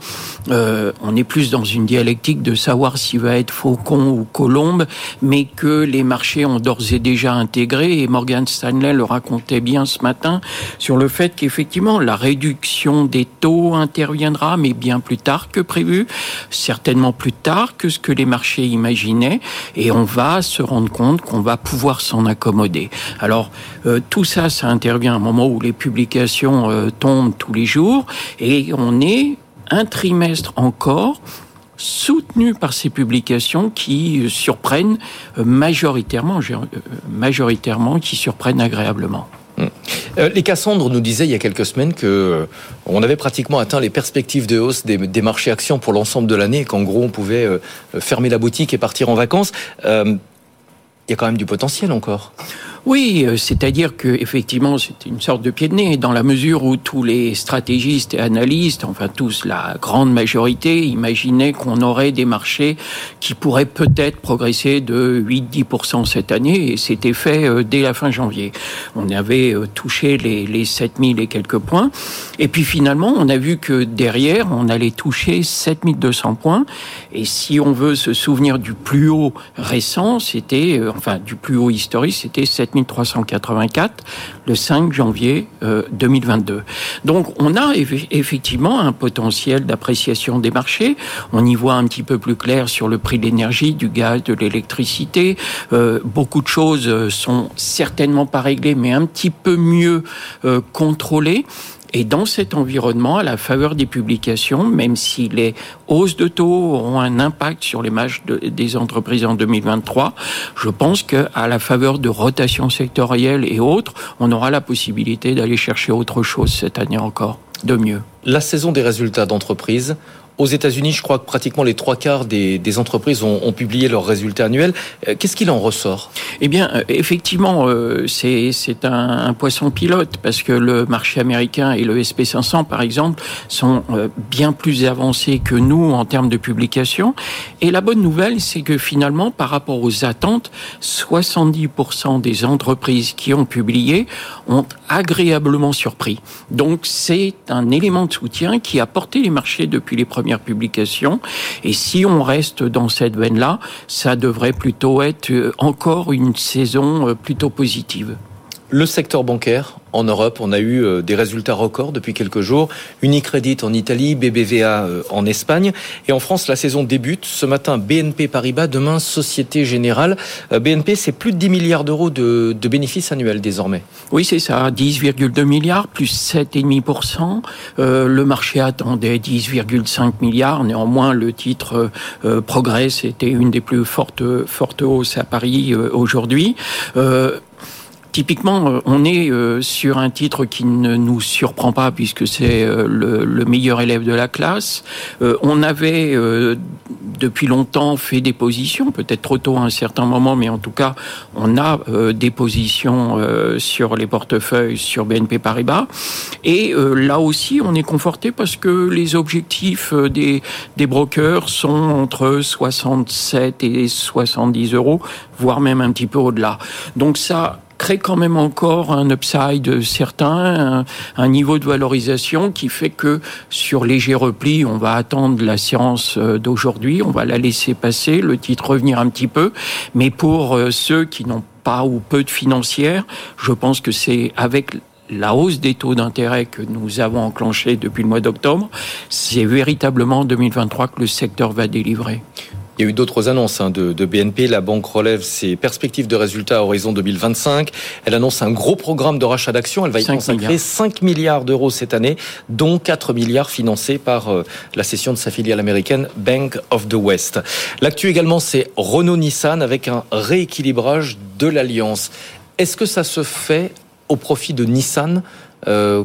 euh, on est plus dans une dialectique de savoir s'il va être faucon ou colombe, mais que les marchés ont d'ores et déjà intégré. Et Morgan Stanley le racontait bien ce matin sur le fait qu'effectivement, la réduction des taux interviendra, mais bien plus tard que prévu, certainement plus tard que ce que les marchés imaginaient, et on va se rendre compte qu'on va pouvoir s'en accommoder. Alors euh, tout ça, ça intervient à un moment où les publications euh, tombent tous les jours, et on est un trimestre encore soutenu par ces publications qui euh, surprennent majoritairement, majoritairement, qui surprennent agréablement. Euh, les Cassandres nous disaient il y a quelques semaines que euh, on avait pratiquement atteint les perspectives de hausse des, marchés actions pour l'ensemble de l'année qu'en gros on pouvait euh, fermer la boutique et partir en vacances. il y a quand même du potentiel encore. Oui, euh, c'est-à-dire que effectivement, c'est une sorte de pied de nez dans la mesure où tous les stratégistes et analystes, enfin tous, la grande majorité, imaginaient qu'on aurait des marchés qui pourraient peut-être progresser de 8-10% cette année, et c'était fait euh, dès la fin janvier. On avait euh, touché les, les 7000 et quelques points, et puis finalement, on a vu que derrière, on allait toucher 7200 points, et si on veut se souvenir du plus haut récent, c'était, enfin du plus haut historique, c'était 7000 384 le 5 janvier 2022. Euh, Donc on a effectivement un potentiel d'appréciation des marchés. On y voit un petit peu plus clair sur le prix de l'énergie, du gaz, de l'électricité. Euh, beaucoup de choses euh, sont certainement pas réglées, mais un petit peu mieux contrôlées. Et dans cet environnement, à la faveur des publications, même si les hausses de taux auront un impact sur les marges des entreprises en 2023, je pense qu'à la faveur de rotations sectorielles et autres, on aura la possibilité d'aller chercher autre chose cette année encore, de mieux. La saison des résultats d'entreprise, aux États-Unis, je crois que pratiquement les trois quarts des, entreprises ont, publié leurs résultats annuels. Euh, qu'est-ce qu'il en ressort? Eh bien, euh, effectivement, euh, c'est un, poisson pilote parce que le marché américain et le SP500, par exemple, sont bien plus avancés que nous en termes de publication. Et la bonne nouvelle, c'est que finalement, par rapport aux attentes, 70% des entreprises qui ont publié ont agréablement surpris. Donc, c'est un élément de soutien qui a porté les marchés depuis les premiers publication. Et si on reste dans cette veine-là, ça devrait plutôt être euh, encore une saison euh, plutôt positive. Le secteur bancaire, en Europe. On a eu euh, des résultats records depuis quelques jours. Unicredit en Italie, BBVA euh, en Espagne. Et en France, la saison débute. Ce matin, BNP Paribas, demain, Société Générale. Euh, BNP, c'est plus de 10 milliards d'euros de, bénéfices annuels désormais. Oui, c'est ça. 10,2 milliards, plus 7,5%. Euh, le marché attendait 10,5 milliards. Néanmoins, le titre Progrès, c'était une des plus fortes, fortes hausses à Paris aujourd'hui. Typiquement, euh, on est euh, sur un titre qui ne nous surprend pas puisque c'est euh, le, meilleur élève de la classe. On avait depuis longtemps fait des positions, peut-être trop tôt à un certain moment, mais en tout cas, on a des positions sur les portefeuilles sur BNP Paribas. Et là aussi, on est conforté parce que les objectifs des, des brokers sont entre 67 et 70 euros, voire même un petit peu au-delà. Donc ça, crée quand même encore un upside certain, un, niveau de valorisation qui fait que sur léger repli, on va attendre la séance euh, d'aujourd'hui, on va la laisser passer, le titre revenir un petit peu, mais pour euh, ceux qui n'ont pas ou peu de financières, je pense que c'est avec la hausse des taux d'intérêt que nous avons enclenché depuis le mois d'octobre, c'est véritablement en 2023 que le secteur va délivrer. Il y a eu d'autres annonces hein, de, BNP. La banque relève ses perspectives de résultats à horizon 2025. Elle annonce un gros programme de rachat d'actions. Elle va y consacrer 5 milliards d'euros cette année, dont 4 milliards financés par euh, la cession de sa filiale américaine Bank of the West. L'actu également, c'est Renault-Nissan avec un rééquilibrage de l'alliance. Est-ce que ça se fait au profit de Nissan? Euh,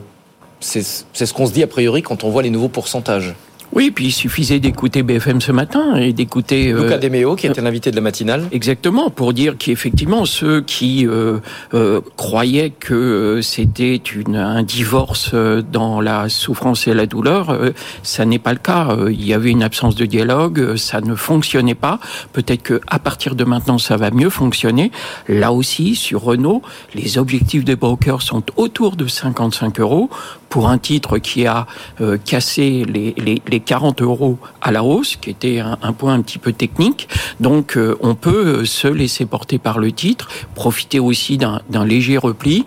C'est ce qu'on se dit a priori quand on voit les nouveaux pourcentages. Oui, puis il suffisait d'écouter BFM ce matin et d'écouter Luca Demeo, qui était l'invité de la matinale. Exactement, pour dire qu'effectivement ceux qui euh, euh, croyaient que c'était un divorce dans la souffrance et la douleur, euh, ça n'est pas le cas. Il y avait une absence de dialogue, ça ne fonctionnait pas. Peut-être que à partir de maintenant, ça va mieux fonctionner. Là aussi, sur Renault, les objectifs des brokers sont autour de 55 euros pour un titre qui a euh, cassé les, les, les, 40 euros à la hausse, qui était un, un point un petit peu technique. Donc euh, on peut se laisser porter par le titre, profiter aussi d'un léger repli.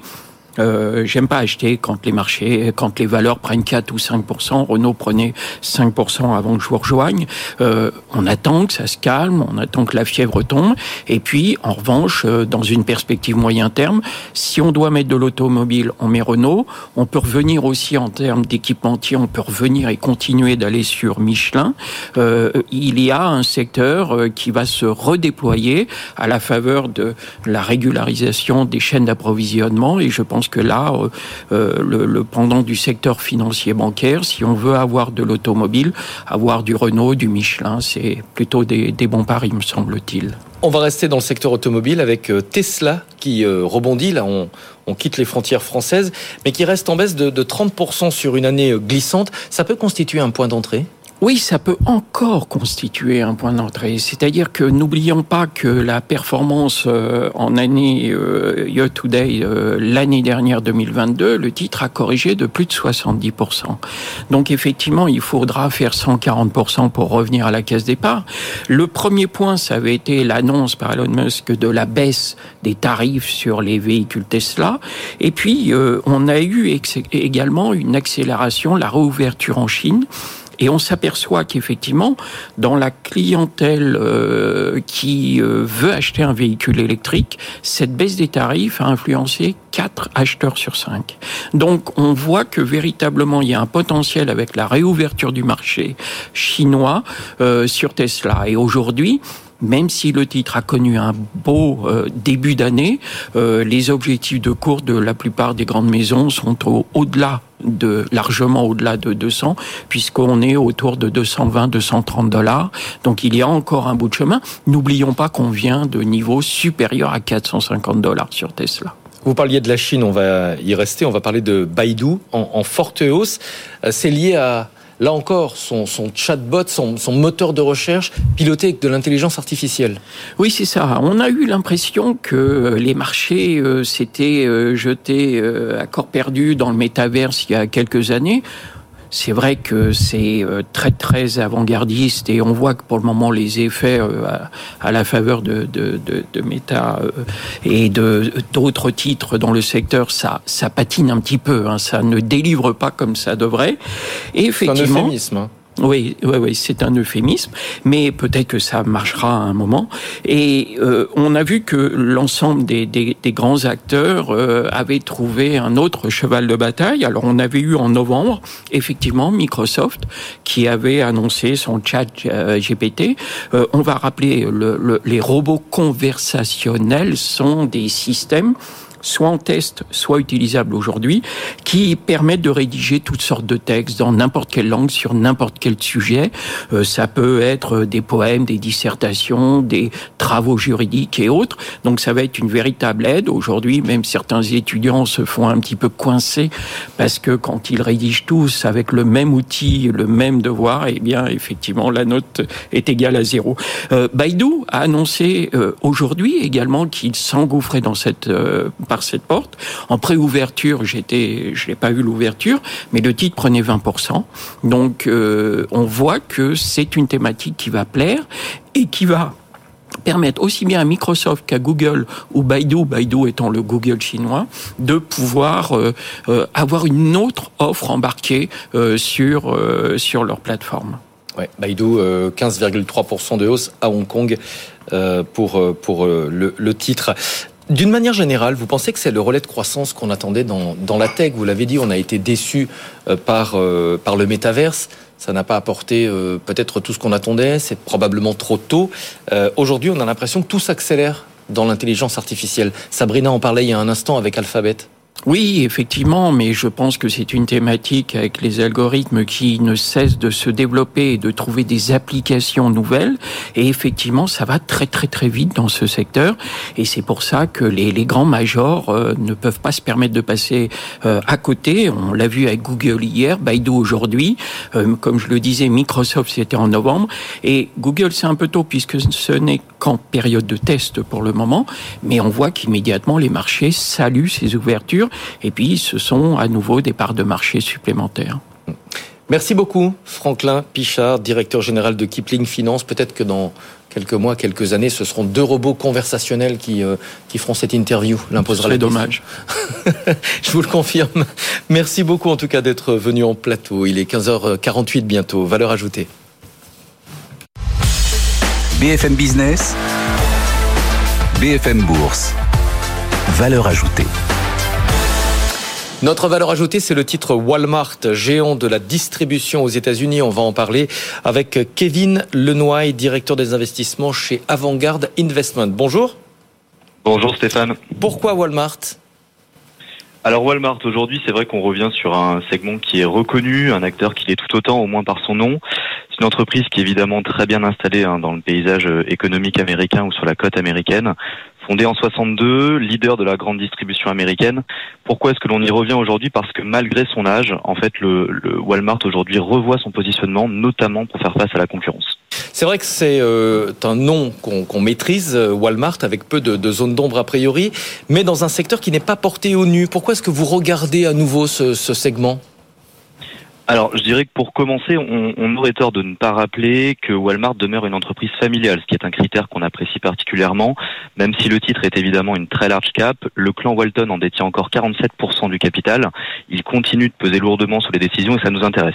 Euh, J'aime pas acheter quand les marchés, quand les valeurs prennent 4 ou 5% Renault prenait 5% avant que je vous rejoigne. Euh, on attend que ça se calme, on attend que la fièvre tombe. Et puis, en revanche, euh, dans une perspective moyen terme, si on doit mettre de l'automobile, on met Renault. On peut revenir aussi en termes d'équipementier, on peut revenir et continuer d'aller sur Michelin. Euh, il y a un secteur euh, qui va se redéployer à la faveur de la régularisation des chaînes d'approvisionnement et je pense que là, euh, euh, le, pendant du secteur financier bancaire, si on veut avoir de l'automobile, avoir du Renault, du Michelin, c'est plutôt des, bons paris, me semble-t-il. On va rester dans le secteur automobile avec euh, Tesla qui rebondit. Là, on, on, quitte les frontières françaises, mais qui reste en baisse de, de 30% sur une année glissante. Ça peut constituer un point d'entrée? Oui, ça peut encore constituer un point d'entrée. C'est-à-dire que n'oublions pas que la performance euh, en année euh, year to euh, l'année dernière 2022, le titre a corrigé de plus de 70%. Donc effectivement, il faudra faire 140% pour revenir à la caisse départ. Le premier point, ça avait été l'annonce par Elon Musk de la baisse des tarifs sur les véhicules Tesla. Et puis, on a eu également une accélération, la réouverture en Chine et on s'aperçoit qu'effectivement, dans la clientèle euh, qui euh, veut acheter un véhicule électrique, cette baisse des tarifs a influencé 4 acheteurs sur 5. Donc on voit que véritablement il y a un potentiel avec la réouverture du marché chinois euh, sur Tesla. Et aujourd'hui, même si le titre a connu un beau euh, début d'année, euh, les objectifs de cours de la plupart des grandes maisons sont au-delà de largement au-delà de 200 puisqu'on est autour de 220 230 dollars. Donc il y a encore un bout de chemin. N'oublions pas qu'on vient de niveaux supérieurs à 450 dollars sur Tesla. Vous parliez de la Chine, on va y rester, on va parler de Baidu en, forte hausse. Euh, c'est lié à, là encore, son, chatbot, son, moteur de recherche piloté avec de l'intelligence artificielle. Oui, c'est ça. On a eu l'impression que les marchés euh, s'étaient euh, jetés euh, à corps perdu dans le métaverse il y a quelques années. C'est vrai que c'est euh, très très avant-gardiste et on voit que pour le moment les effets euh, à, la faveur de, de, de, de Meta euh, et de d'autres titres dans le secteur, ça ça patine un petit peu, hein, ça ne délivre pas comme ça devrait. Et effectivement, un euphémisme. Oui, oui, oui, c'est un euphémisme, mais peut-être que ça marchera à un moment. Et euh, on a vu que l'ensemble des, des, des, grands acteurs euh, avaient trouvé un autre cheval de bataille. Alors on avait eu en novembre, effectivement, Microsoft qui avait annoncé son chat euh, GPT. on va rappeler, le, le, les robots conversationnels sont des systèmes soit en test, soit utilisables aujourd'hui, qui permettent de rédiger toutes sortes de textes dans n'importe quelle langue, sur n'importe quel sujet. Euh, ça peut être des poèmes, des dissertations, des travaux juridiques et autres. Donc ça va être une véritable aide. Aujourd'hui, même certains étudiants se font un petit peu coincer parce que quand ils rédigent tous avec le même outil, le même devoir, eh bien effectivement la note est égale à zéro. Euh, Baidu a annoncé euh, aujourd'hui également qu'il s'engouffrait dans cette euh, cette porte. En préouverture, j'étais, je n'ai pas vu l'ouverture, mais le titre prenait 20%. Donc, euh, on voit que c'est une thématique qui va plaire et qui va permettre aussi bien à Microsoft qu'à Google ou Baidu, Baidu étant le Google chinois, de pouvoir euh, euh, avoir une autre offre embarquée sur sur leur plateforme. Ouais, Baidu, 15,3% de hausse à Hong Kong pour pour le titre. D'une manière générale, vous pensez que c'est le relais de croissance qu'on attendait dans, dans, la tech? Vous l'avez dit, on a été déçu euh, par, euh, par le métaverse. Ça n'a pas apporté euh, peut-être tout ce qu'on attendait. C'est probablement trop tôt. Aujourd'hui, on a l'impression que tout s'accélère dans l'intelligence artificielle. Sabrina en parlait il y a un instant avec Alphabet. Oui, effectivement, mais je pense que c'est une thématique avec les algorithmes qui ne cessent de se développer et de trouver des applications nouvelles. Et effectivement, ça va très très très vite dans ce secteur. Et c'est pour ça que les, les grands majors euh, ne peuvent pas se permettre de passer euh, à côté. On l'a vu avec Google hier, Baidu aujourd'hui. Euh, comme je le disais, Microsoft c'était en novembre. Et Google c'est un peu tôt puisque ce n'est qu'en période de test pour le moment. Mais on voit qu'immédiatement les marchés saluent ces ouvertures et puis, ce sont à nouveau des parts de marché supplémentaires. Merci beaucoup, Franklin Pichard, directeur général de Kipling Finance. Peut-être que dans quelques mois, quelques années, ce seront deux robots conversationnels qui, euh, qui feront cette interview. L'imposera la dommage. Je vous le confirme. Merci beaucoup en tout cas d'être venu en plateau. Il est 15h48 bientôt. Valeur ajoutée. BFM Business, BFM Bourse. Valeur ajoutée. Notre valeur ajoutée, c'est le titre Walmart, géant de la distribution aux États-Unis. On va en parler avec Kevin Lenoy, directeur des investissements chez Avantgarde Investment. Bonjour. Bonjour Stéphane. Pourquoi Walmart? Alors Walmart aujourd'hui, c'est vrai qu'on revient sur un segment qui est reconnu, un acteur qui est tout autant, au moins par son nom. C'est une entreprise qui est évidemment très bien installée hein, dans le paysage euh, économique américain ou sur la côte américaine. Fondée en 62, leader de la grande distribution américaine. Pourquoi est-ce que l'on y revient aujourd'hui? Parce que malgré son âge, en fait, le, Walmart aujourd'hui revoit son positionnement, notamment pour faire face à la concurrence. C'est vrai que c'est euh, un nom qu'on maîtrise, euh, Walmart, avec peu de, zones d'ombre a priori, mais dans un secteur qui n'est pas porté au nu. Pourquoi est-ce que vous regardez à nouveau ce segment? Alors, je dirais que pour commencer, on, aurait tort de ne pas rappeler que Walmart demeure une entreprise familiale, ce qui est un critère qu'on apprécie particulièrement. Même si le titre est évidemment une très large cap, le clan Walton en détient encore 47% du capital. Il continue de peser lourdement sur les décisions et ça nous intéresse.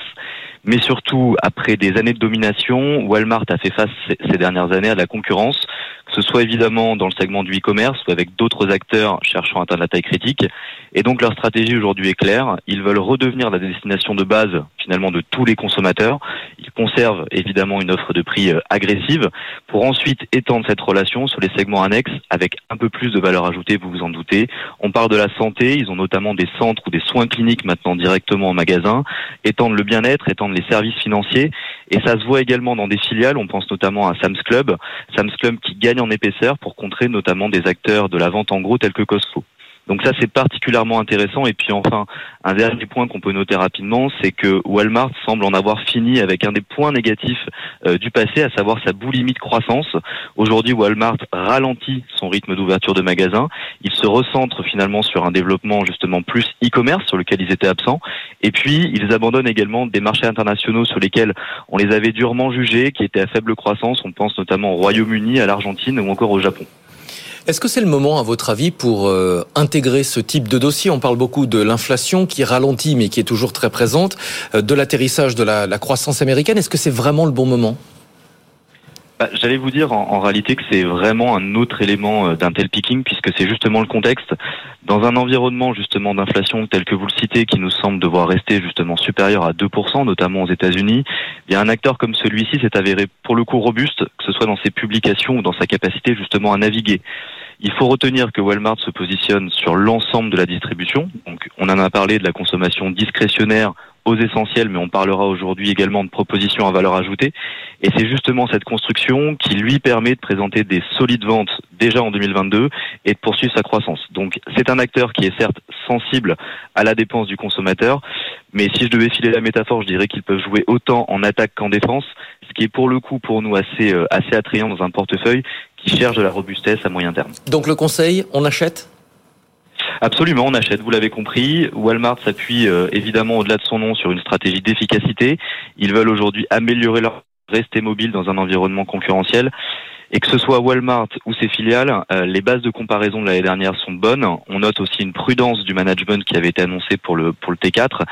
Mais surtout, après des années de domination, Walmart a fait face ces dernières années à la concurrence, que ce soit évidemment dans le segment du e-commerce ou avec d'autres acteurs cherchant à atteindre la taille critique. Et donc leur stratégie aujourd'hui est claire. Ils veulent redevenir la destination de base finalement de tous les consommateurs. Ils conservent évidemment une offre de prix euh, agressive pour ensuite étendre cette relation sur les segments annexes avec un peu plus de valeur ajoutée, vous vous en doutez. On parle de la santé. Ils ont notamment des centres ou des soins cliniques maintenant directement en magasin. Étendre le bien-être, étendre les services financiers. Et ça se voit également dans des filiales. On pense notamment à Sam's Club. Sam's Club qui gagne en épaisseur pour contrer notamment des acteurs de la vente en gros tels que Costco. Donc ça, c'est particulièrement intéressant. Et puis enfin, un dernier point qu'on peut noter rapidement, c'est que Walmart semble en avoir fini avec un des points négatifs euh, du passé, à savoir sa boulimie de croissance. Aujourd'hui, Walmart ralentit son rythme d'ouverture de magasins. Il se recentre finalement sur un développement justement plus e-commerce sur lequel ils étaient absents. Et puis, ils abandonnent également des marchés internationaux sur lesquels on les avait durement jugés, qui étaient à faible croissance. On pense notamment au Royaume-Uni, à l'Argentine ou encore au Japon. Est-ce que c'est le moment, à votre avis, pour euh, intégrer ce type de dossier? On parle beaucoup de l'inflation qui ralentit, mais qui est toujours très présente, euh, de l'atterrissage de la, croissance américaine. Est-ce que c'est vraiment le bon moment? Bah, J'allais vous dire en, réalité que c'est vraiment un autre élément euh, d'un tel picking puisque c'est justement le contexte. Dans un environnement justement d'inflation tel que vous le citez qui nous semble devoir rester justement supérieur à 2%, notamment aux États-Unis, bien un acteur comme celui-ci s'est avéré pour le coup robuste, que ce soit dans ses publications ou dans sa capacité justement à naviguer. Il faut retenir que Walmart se positionne sur l'ensemble de la distribution. Donc, on en a parlé de la consommation discrétionnaire aux essentiels, mais on parlera aujourd'hui également de propositions à valeur ajoutée. Et c'est justement cette construction qui lui permet de présenter des solides ventes déjà en 2022 et de poursuivre sa croissance. Donc c'est un acteur qui est certes sensible à la dépense du consommateur, mais si je devais filer la métaphore, je dirais qu'ils peuvent jouer autant en attaque qu'en défense, ce qui est pour le coup pour nous assez, euh, assez attrayant dans un portefeuille qui cherche de la robustesse à moyen terme. Donc le conseil, on achète? Absolument, on achète, vous l'avez compris. Walmart s'appuie euh, évidemment au-delà de son nom sur une stratégie d'efficacité. Ils veulent aujourd'hui améliorer leur rester mobile dans un environnement concurrentiel. Et que ce soit Walmart ou ses filiales, euh, les bases de comparaison de l'année dernière sont bonnes. On note aussi une prudence du management qui avait été annoncée pour le, pour le T4.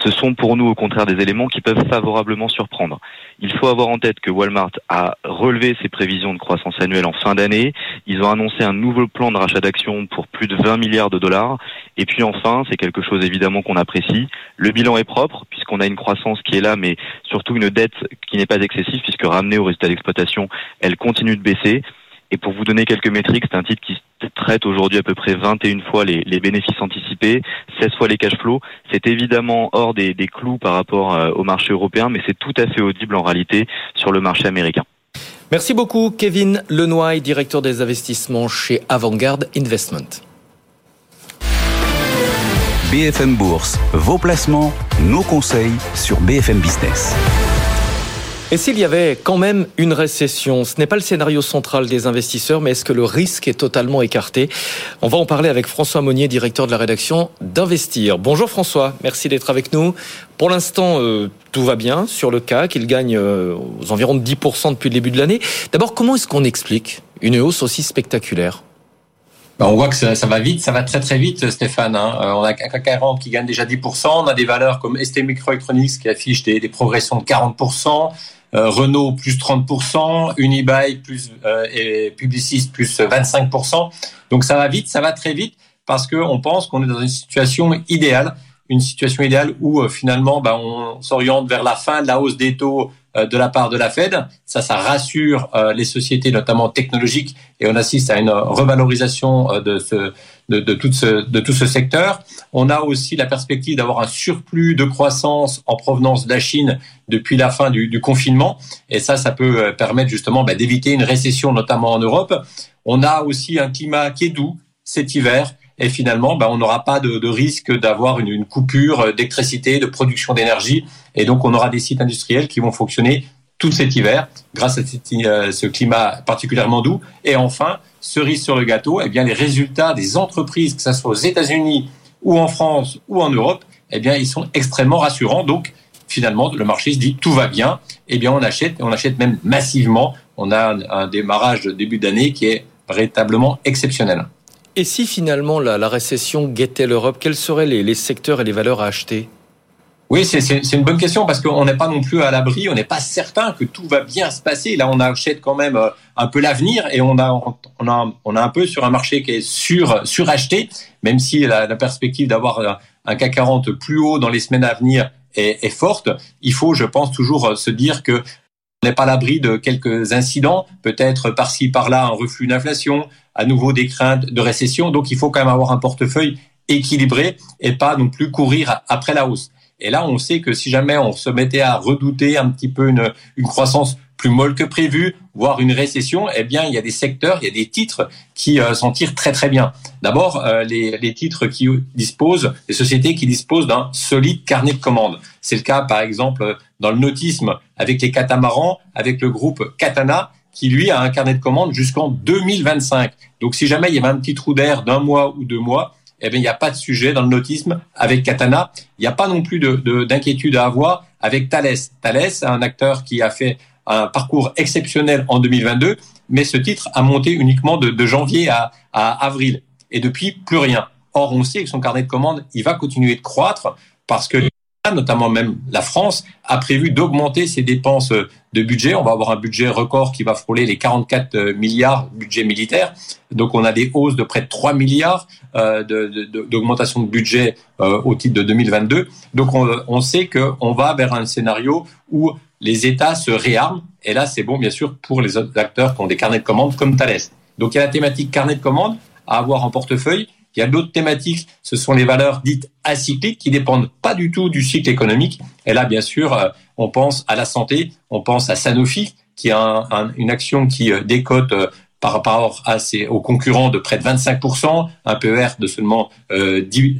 Ce sont pour nous au contraire des éléments qui peuvent favorablement surprendre. Il faut avoir en tête que Walmart a relevé ses prévisions de croissance annuelle en fin d'année. Ils ont annoncé un nouveau plan de rachat d'actions pour plus de 20 milliards de dollars. Et puis enfin, c'est quelque chose évidemment qu'on apprécie. Le bilan est propre puisqu'on a une croissance qui est là, mais surtout une dette qui n'est pas excessive puisque ramenée au résultat d'exploitation, elle continue de baisser. Et pour vous donner quelques métriques, c'est un titre qui traite aujourd'hui à peu près 21 fois les, bénéfices anticipés, 16 fois les cash flows. C'est évidemment hors des, des clous par rapport euh, au marché européen, mais c'est tout à fait audible en réalité sur le marché américain. Merci beaucoup, Kevin Lenoy, directeur des investissements chez Avantgarde Investment. BFM Bourse, vos placements, nos conseils sur BFM Business. Et s'il y avait quand même une récession, ce n'est pas le scénario central des investisseurs, mais est-ce que le risque est totalement écarté? On va en parler avec François Monnier, directeur de la rédaction d'Investir. Bonjour François, merci d'être avec nous. Pour l'instant, euh, tout va bien sur le cas, qu'il gagne euh, aux environs de 10% depuis le début de l'année. D'abord, comment est-ce qu'on explique une hausse aussi spectaculaire? Ben, on voit que ça, va vite, ça va très très vite, Stéphane. Hein. Euh, on a CAC 40 qui gagne déjà 10%, on a des valeurs comme ST Microelectronics qui affichent des, progressions de 40%, euh, Renault plus 30%, Unibail plus euh, et Publicis plus 25%. Donc ça va vite, ça va très vite parce qu'on pense qu'on est dans une situation idéale une situation idéale où euh, finalement ben, on s'oriente vers la fin de la hausse des taux euh, de la part de la Fed. Ça, ça rassure euh, les sociétés, notamment technologiques, et on assiste à une revalorisation de, ce, de, de, tout ce, de tout ce secteur. On a aussi la perspective d'avoir un surplus de croissance en provenance de la Chine depuis la fin du, du confinement, et ça, ça peut permettre justement ben, d'éviter une récession, notamment en Europe. On a aussi un climat qui est doux cet hiver et finalement, ben, on n'aura pas de, de risque d'avoir une, une, coupure d'électricité, de production d'énergie, et donc on aura des sites industriels qui vont fonctionner tout cet hiver grâce à euh, ce climat particulièrement doux. Et enfin, cerise sur le gâteau, eh bien les résultats des entreprises, que ce soit aux États-Unis ou en France ou en Europe, eh bien ils sont extrêmement rassurants. Donc finalement, le marché se dit tout va bien. Eh bien on achète, on achète même massivement. On a un, démarrage de début d'année qui est véritablement exceptionnel. Et si finalement la, récession guettait l'Europe, quels seraient les, secteurs et les valeurs à acheter? Oui, c'est une bonne question parce qu'on n'est pas non plus à l'abri, on n'est pas certain que tout va bien se passer. Là, on achète quand même euh, un peu l'avenir et on a, un peu sur un marché qui est sur, suracheté, même si la, perspective d'avoir un CAC 40 plus haut dans les semaines à venir est, forte. Il faut, je pense, toujours se dire que on n'est pas à l'abri de quelques incidents, peut-être par-ci par-là un reflux d'inflation, à nouveau des craintes de récession. Donc il faut quand même avoir un portefeuille équilibré et pas non plus courir après la hausse. Et là, on sait que si jamais on se mettait à redouter un petit peu une, une croissance plus molle que prévu, voire une récession, eh bien, il y a des secteurs, il y a des titres qui euh, s'en tirent très très bien. D'abord, euh, les, les, titres qui disposent, les sociétés qui disposent d'un solide carnet de commandes. C'est le cas, par exemple, dans le nautisme avec les catamarans, avec le groupe Katana, qui lui a un carnet de commandes jusqu'en 2025. Donc si jamais il y avait un petit trou d'air d'un mois ou deux mois, eh bien il n'y a pas de sujet dans le nautisme avec Katana. Il n'y a pas non plus d'inquiétude de, à avoir avec Thales. Thales, un acteur qui a fait un parcours exceptionnel en 2022, mais ce titre a monté uniquement de, de janvier à, à avril. Et depuis, plus rien. Or, on sait que son carnet de commandes, il va continuer de croître parce que notamment même la France, a prévu d'augmenter ses dépenses de budget. On va avoir un budget record qui va frôler les 44 euh, milliards budget militaire. Donc on a des hausses de près de 3 milliards euh, d'augmentation de, budget euh, au titre de 2022. Donc on, sait qu'on va vers un scénario où les États se réarment. Et là, c'est bon, bien sûr, pour les acteurs qui ont des carnets de commandes comme Thales. Donc il y a la thématique carnet de commandes à avoir en portefeuille. Il y a d'autres thématiques, ce sont les valeurs dites acycliques qui dépendent pas du tout du cycle économique. Et là, bien sûr, euh, on pense à la santé, on pense à Sanofi, qui a une action qui euh, décote euh, par rapport à ses, aux concurrents de près de 25%, un PER de seulement euh, 10,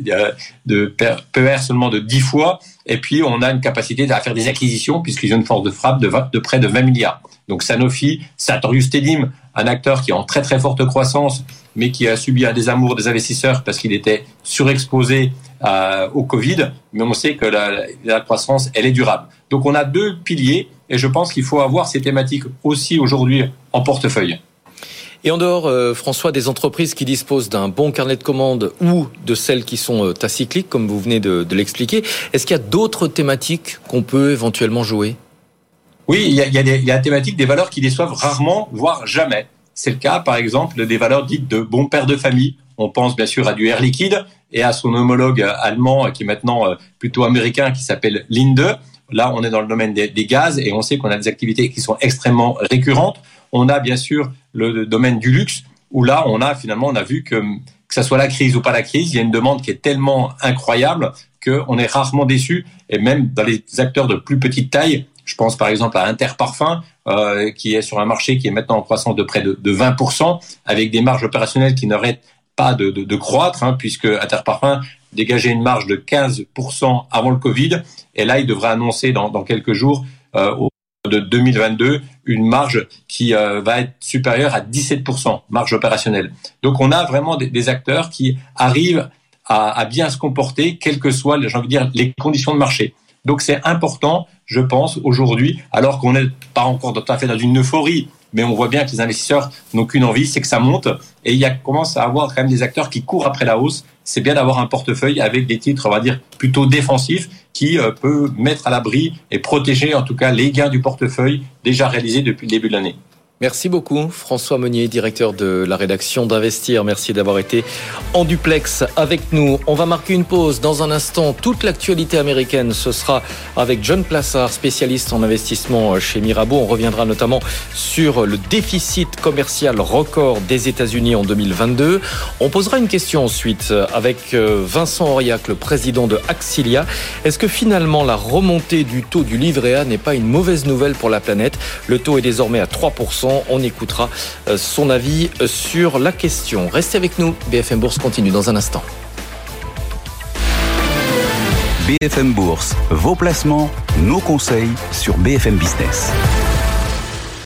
de PER seulement de 10 fois, et puis on a une capacité à faire des acquisitions puisqu'ils ont une force de frappe de, de près de 20 milliards. Donc Sanofi, Sartorius Tedim, un acteur qui est en très très forte croissance, mais qui a subi un désamour des investisseurs parce qu'il était surexposé euh, au Covid, mais on sait que la, la, croissance, elle est durable. Donc on a deux piliers, et je pense qu'il faut avoir ces thématiques aussi aujourd'hui en portefeuille. Et en dehors, euh, François, des entreprises qui disposent d'un bon carnet de commandes ou de celles qui sont euh, acycliques, comme vous venez de, de l'expliquer, est-ce qu'il y a d'autres thématiques qu'on peut éventuellement jouer? Oui, il y a, il y a, des, il y a thématiques des valeurs qui déçoivent rarement, voire jamais. C'est le cas, par exemple, des valeurs dites de bon père de famille. On pense bien sûr à du Air Liquide et à son homologue allemand, qui est maintenant euh, plutôt américain, qui s'appelle Linde. Là, on est dans le domaine des, gaz et on sait qu'on a des activités qui sont extrêmement récurrentes. On a bien sûr le domaine du luxe où là, on a finalement, on a vu que que ce soit la crise ou pas la crise, il y a une demande qui est tellement incroyable qu'on est rarement déçu. Et même dans les acteurs de plus petite taille, je pense par exemple à Interparfum, euh, qui est sur un marché qui est maintenant en croissance de près de, 20%, avec des marges opérationnelles qui n'arrêtent pas de, croître, hein, puisque Interparfum dégageait une marge de 15% avant le Covid, et là il devrait annoncer dans, quelques jours euh, de 2022 une marge qui euh, va être supérieure à 17% marge opérationnelle. Donc on a vraiment des, acteurs qui arrivent à, bien se comporter, quelles que soient, j'ai envie de dire, les conditions de marché. Donc c'est important, je pense, aujourd'hui, alors qu'on n'est pas encore tout à fait dans une euphorie, mais on voit bien que les investisseurs n'ont qu'une envie, c'est que ça monte. Et il commence à avoir quand même des acteurs qui courent après la hausse. C'est bien d'avoir un portefeuille avec des titres, on va dire, plutôt défensifs, qui euh, peut mettre à l'abri et protéger en tout cas les gains du portefeuille déjà réalisés depuis le début de l'année. Merci beaucoup François Meunier, directeur de la rédaction d'Investir. Merci d'avoir été en duplex avec nous. On va marquer une pause dans un instant. Toute l'actualité américaine, ce sera avec John Plassard, spécialiste en investissement chez Mirabeau. On reviendra notamment sur le déficit commercial record des États-Unis en 2022. On posera une question ensuite avec euh, Vincent Aurillac, le président de Axilia. Est-ce que finalement la remontée du taux du livret A n'est pas une mauvaise nouvelle pour la planète? Le taux est désormais à 3%. On écoutera euh, son avis euh, sur la question. Restez avec nous. BFM Bourse continue dans un instant. BFM Bourse, vos placements, nos conseils sur BFM Business.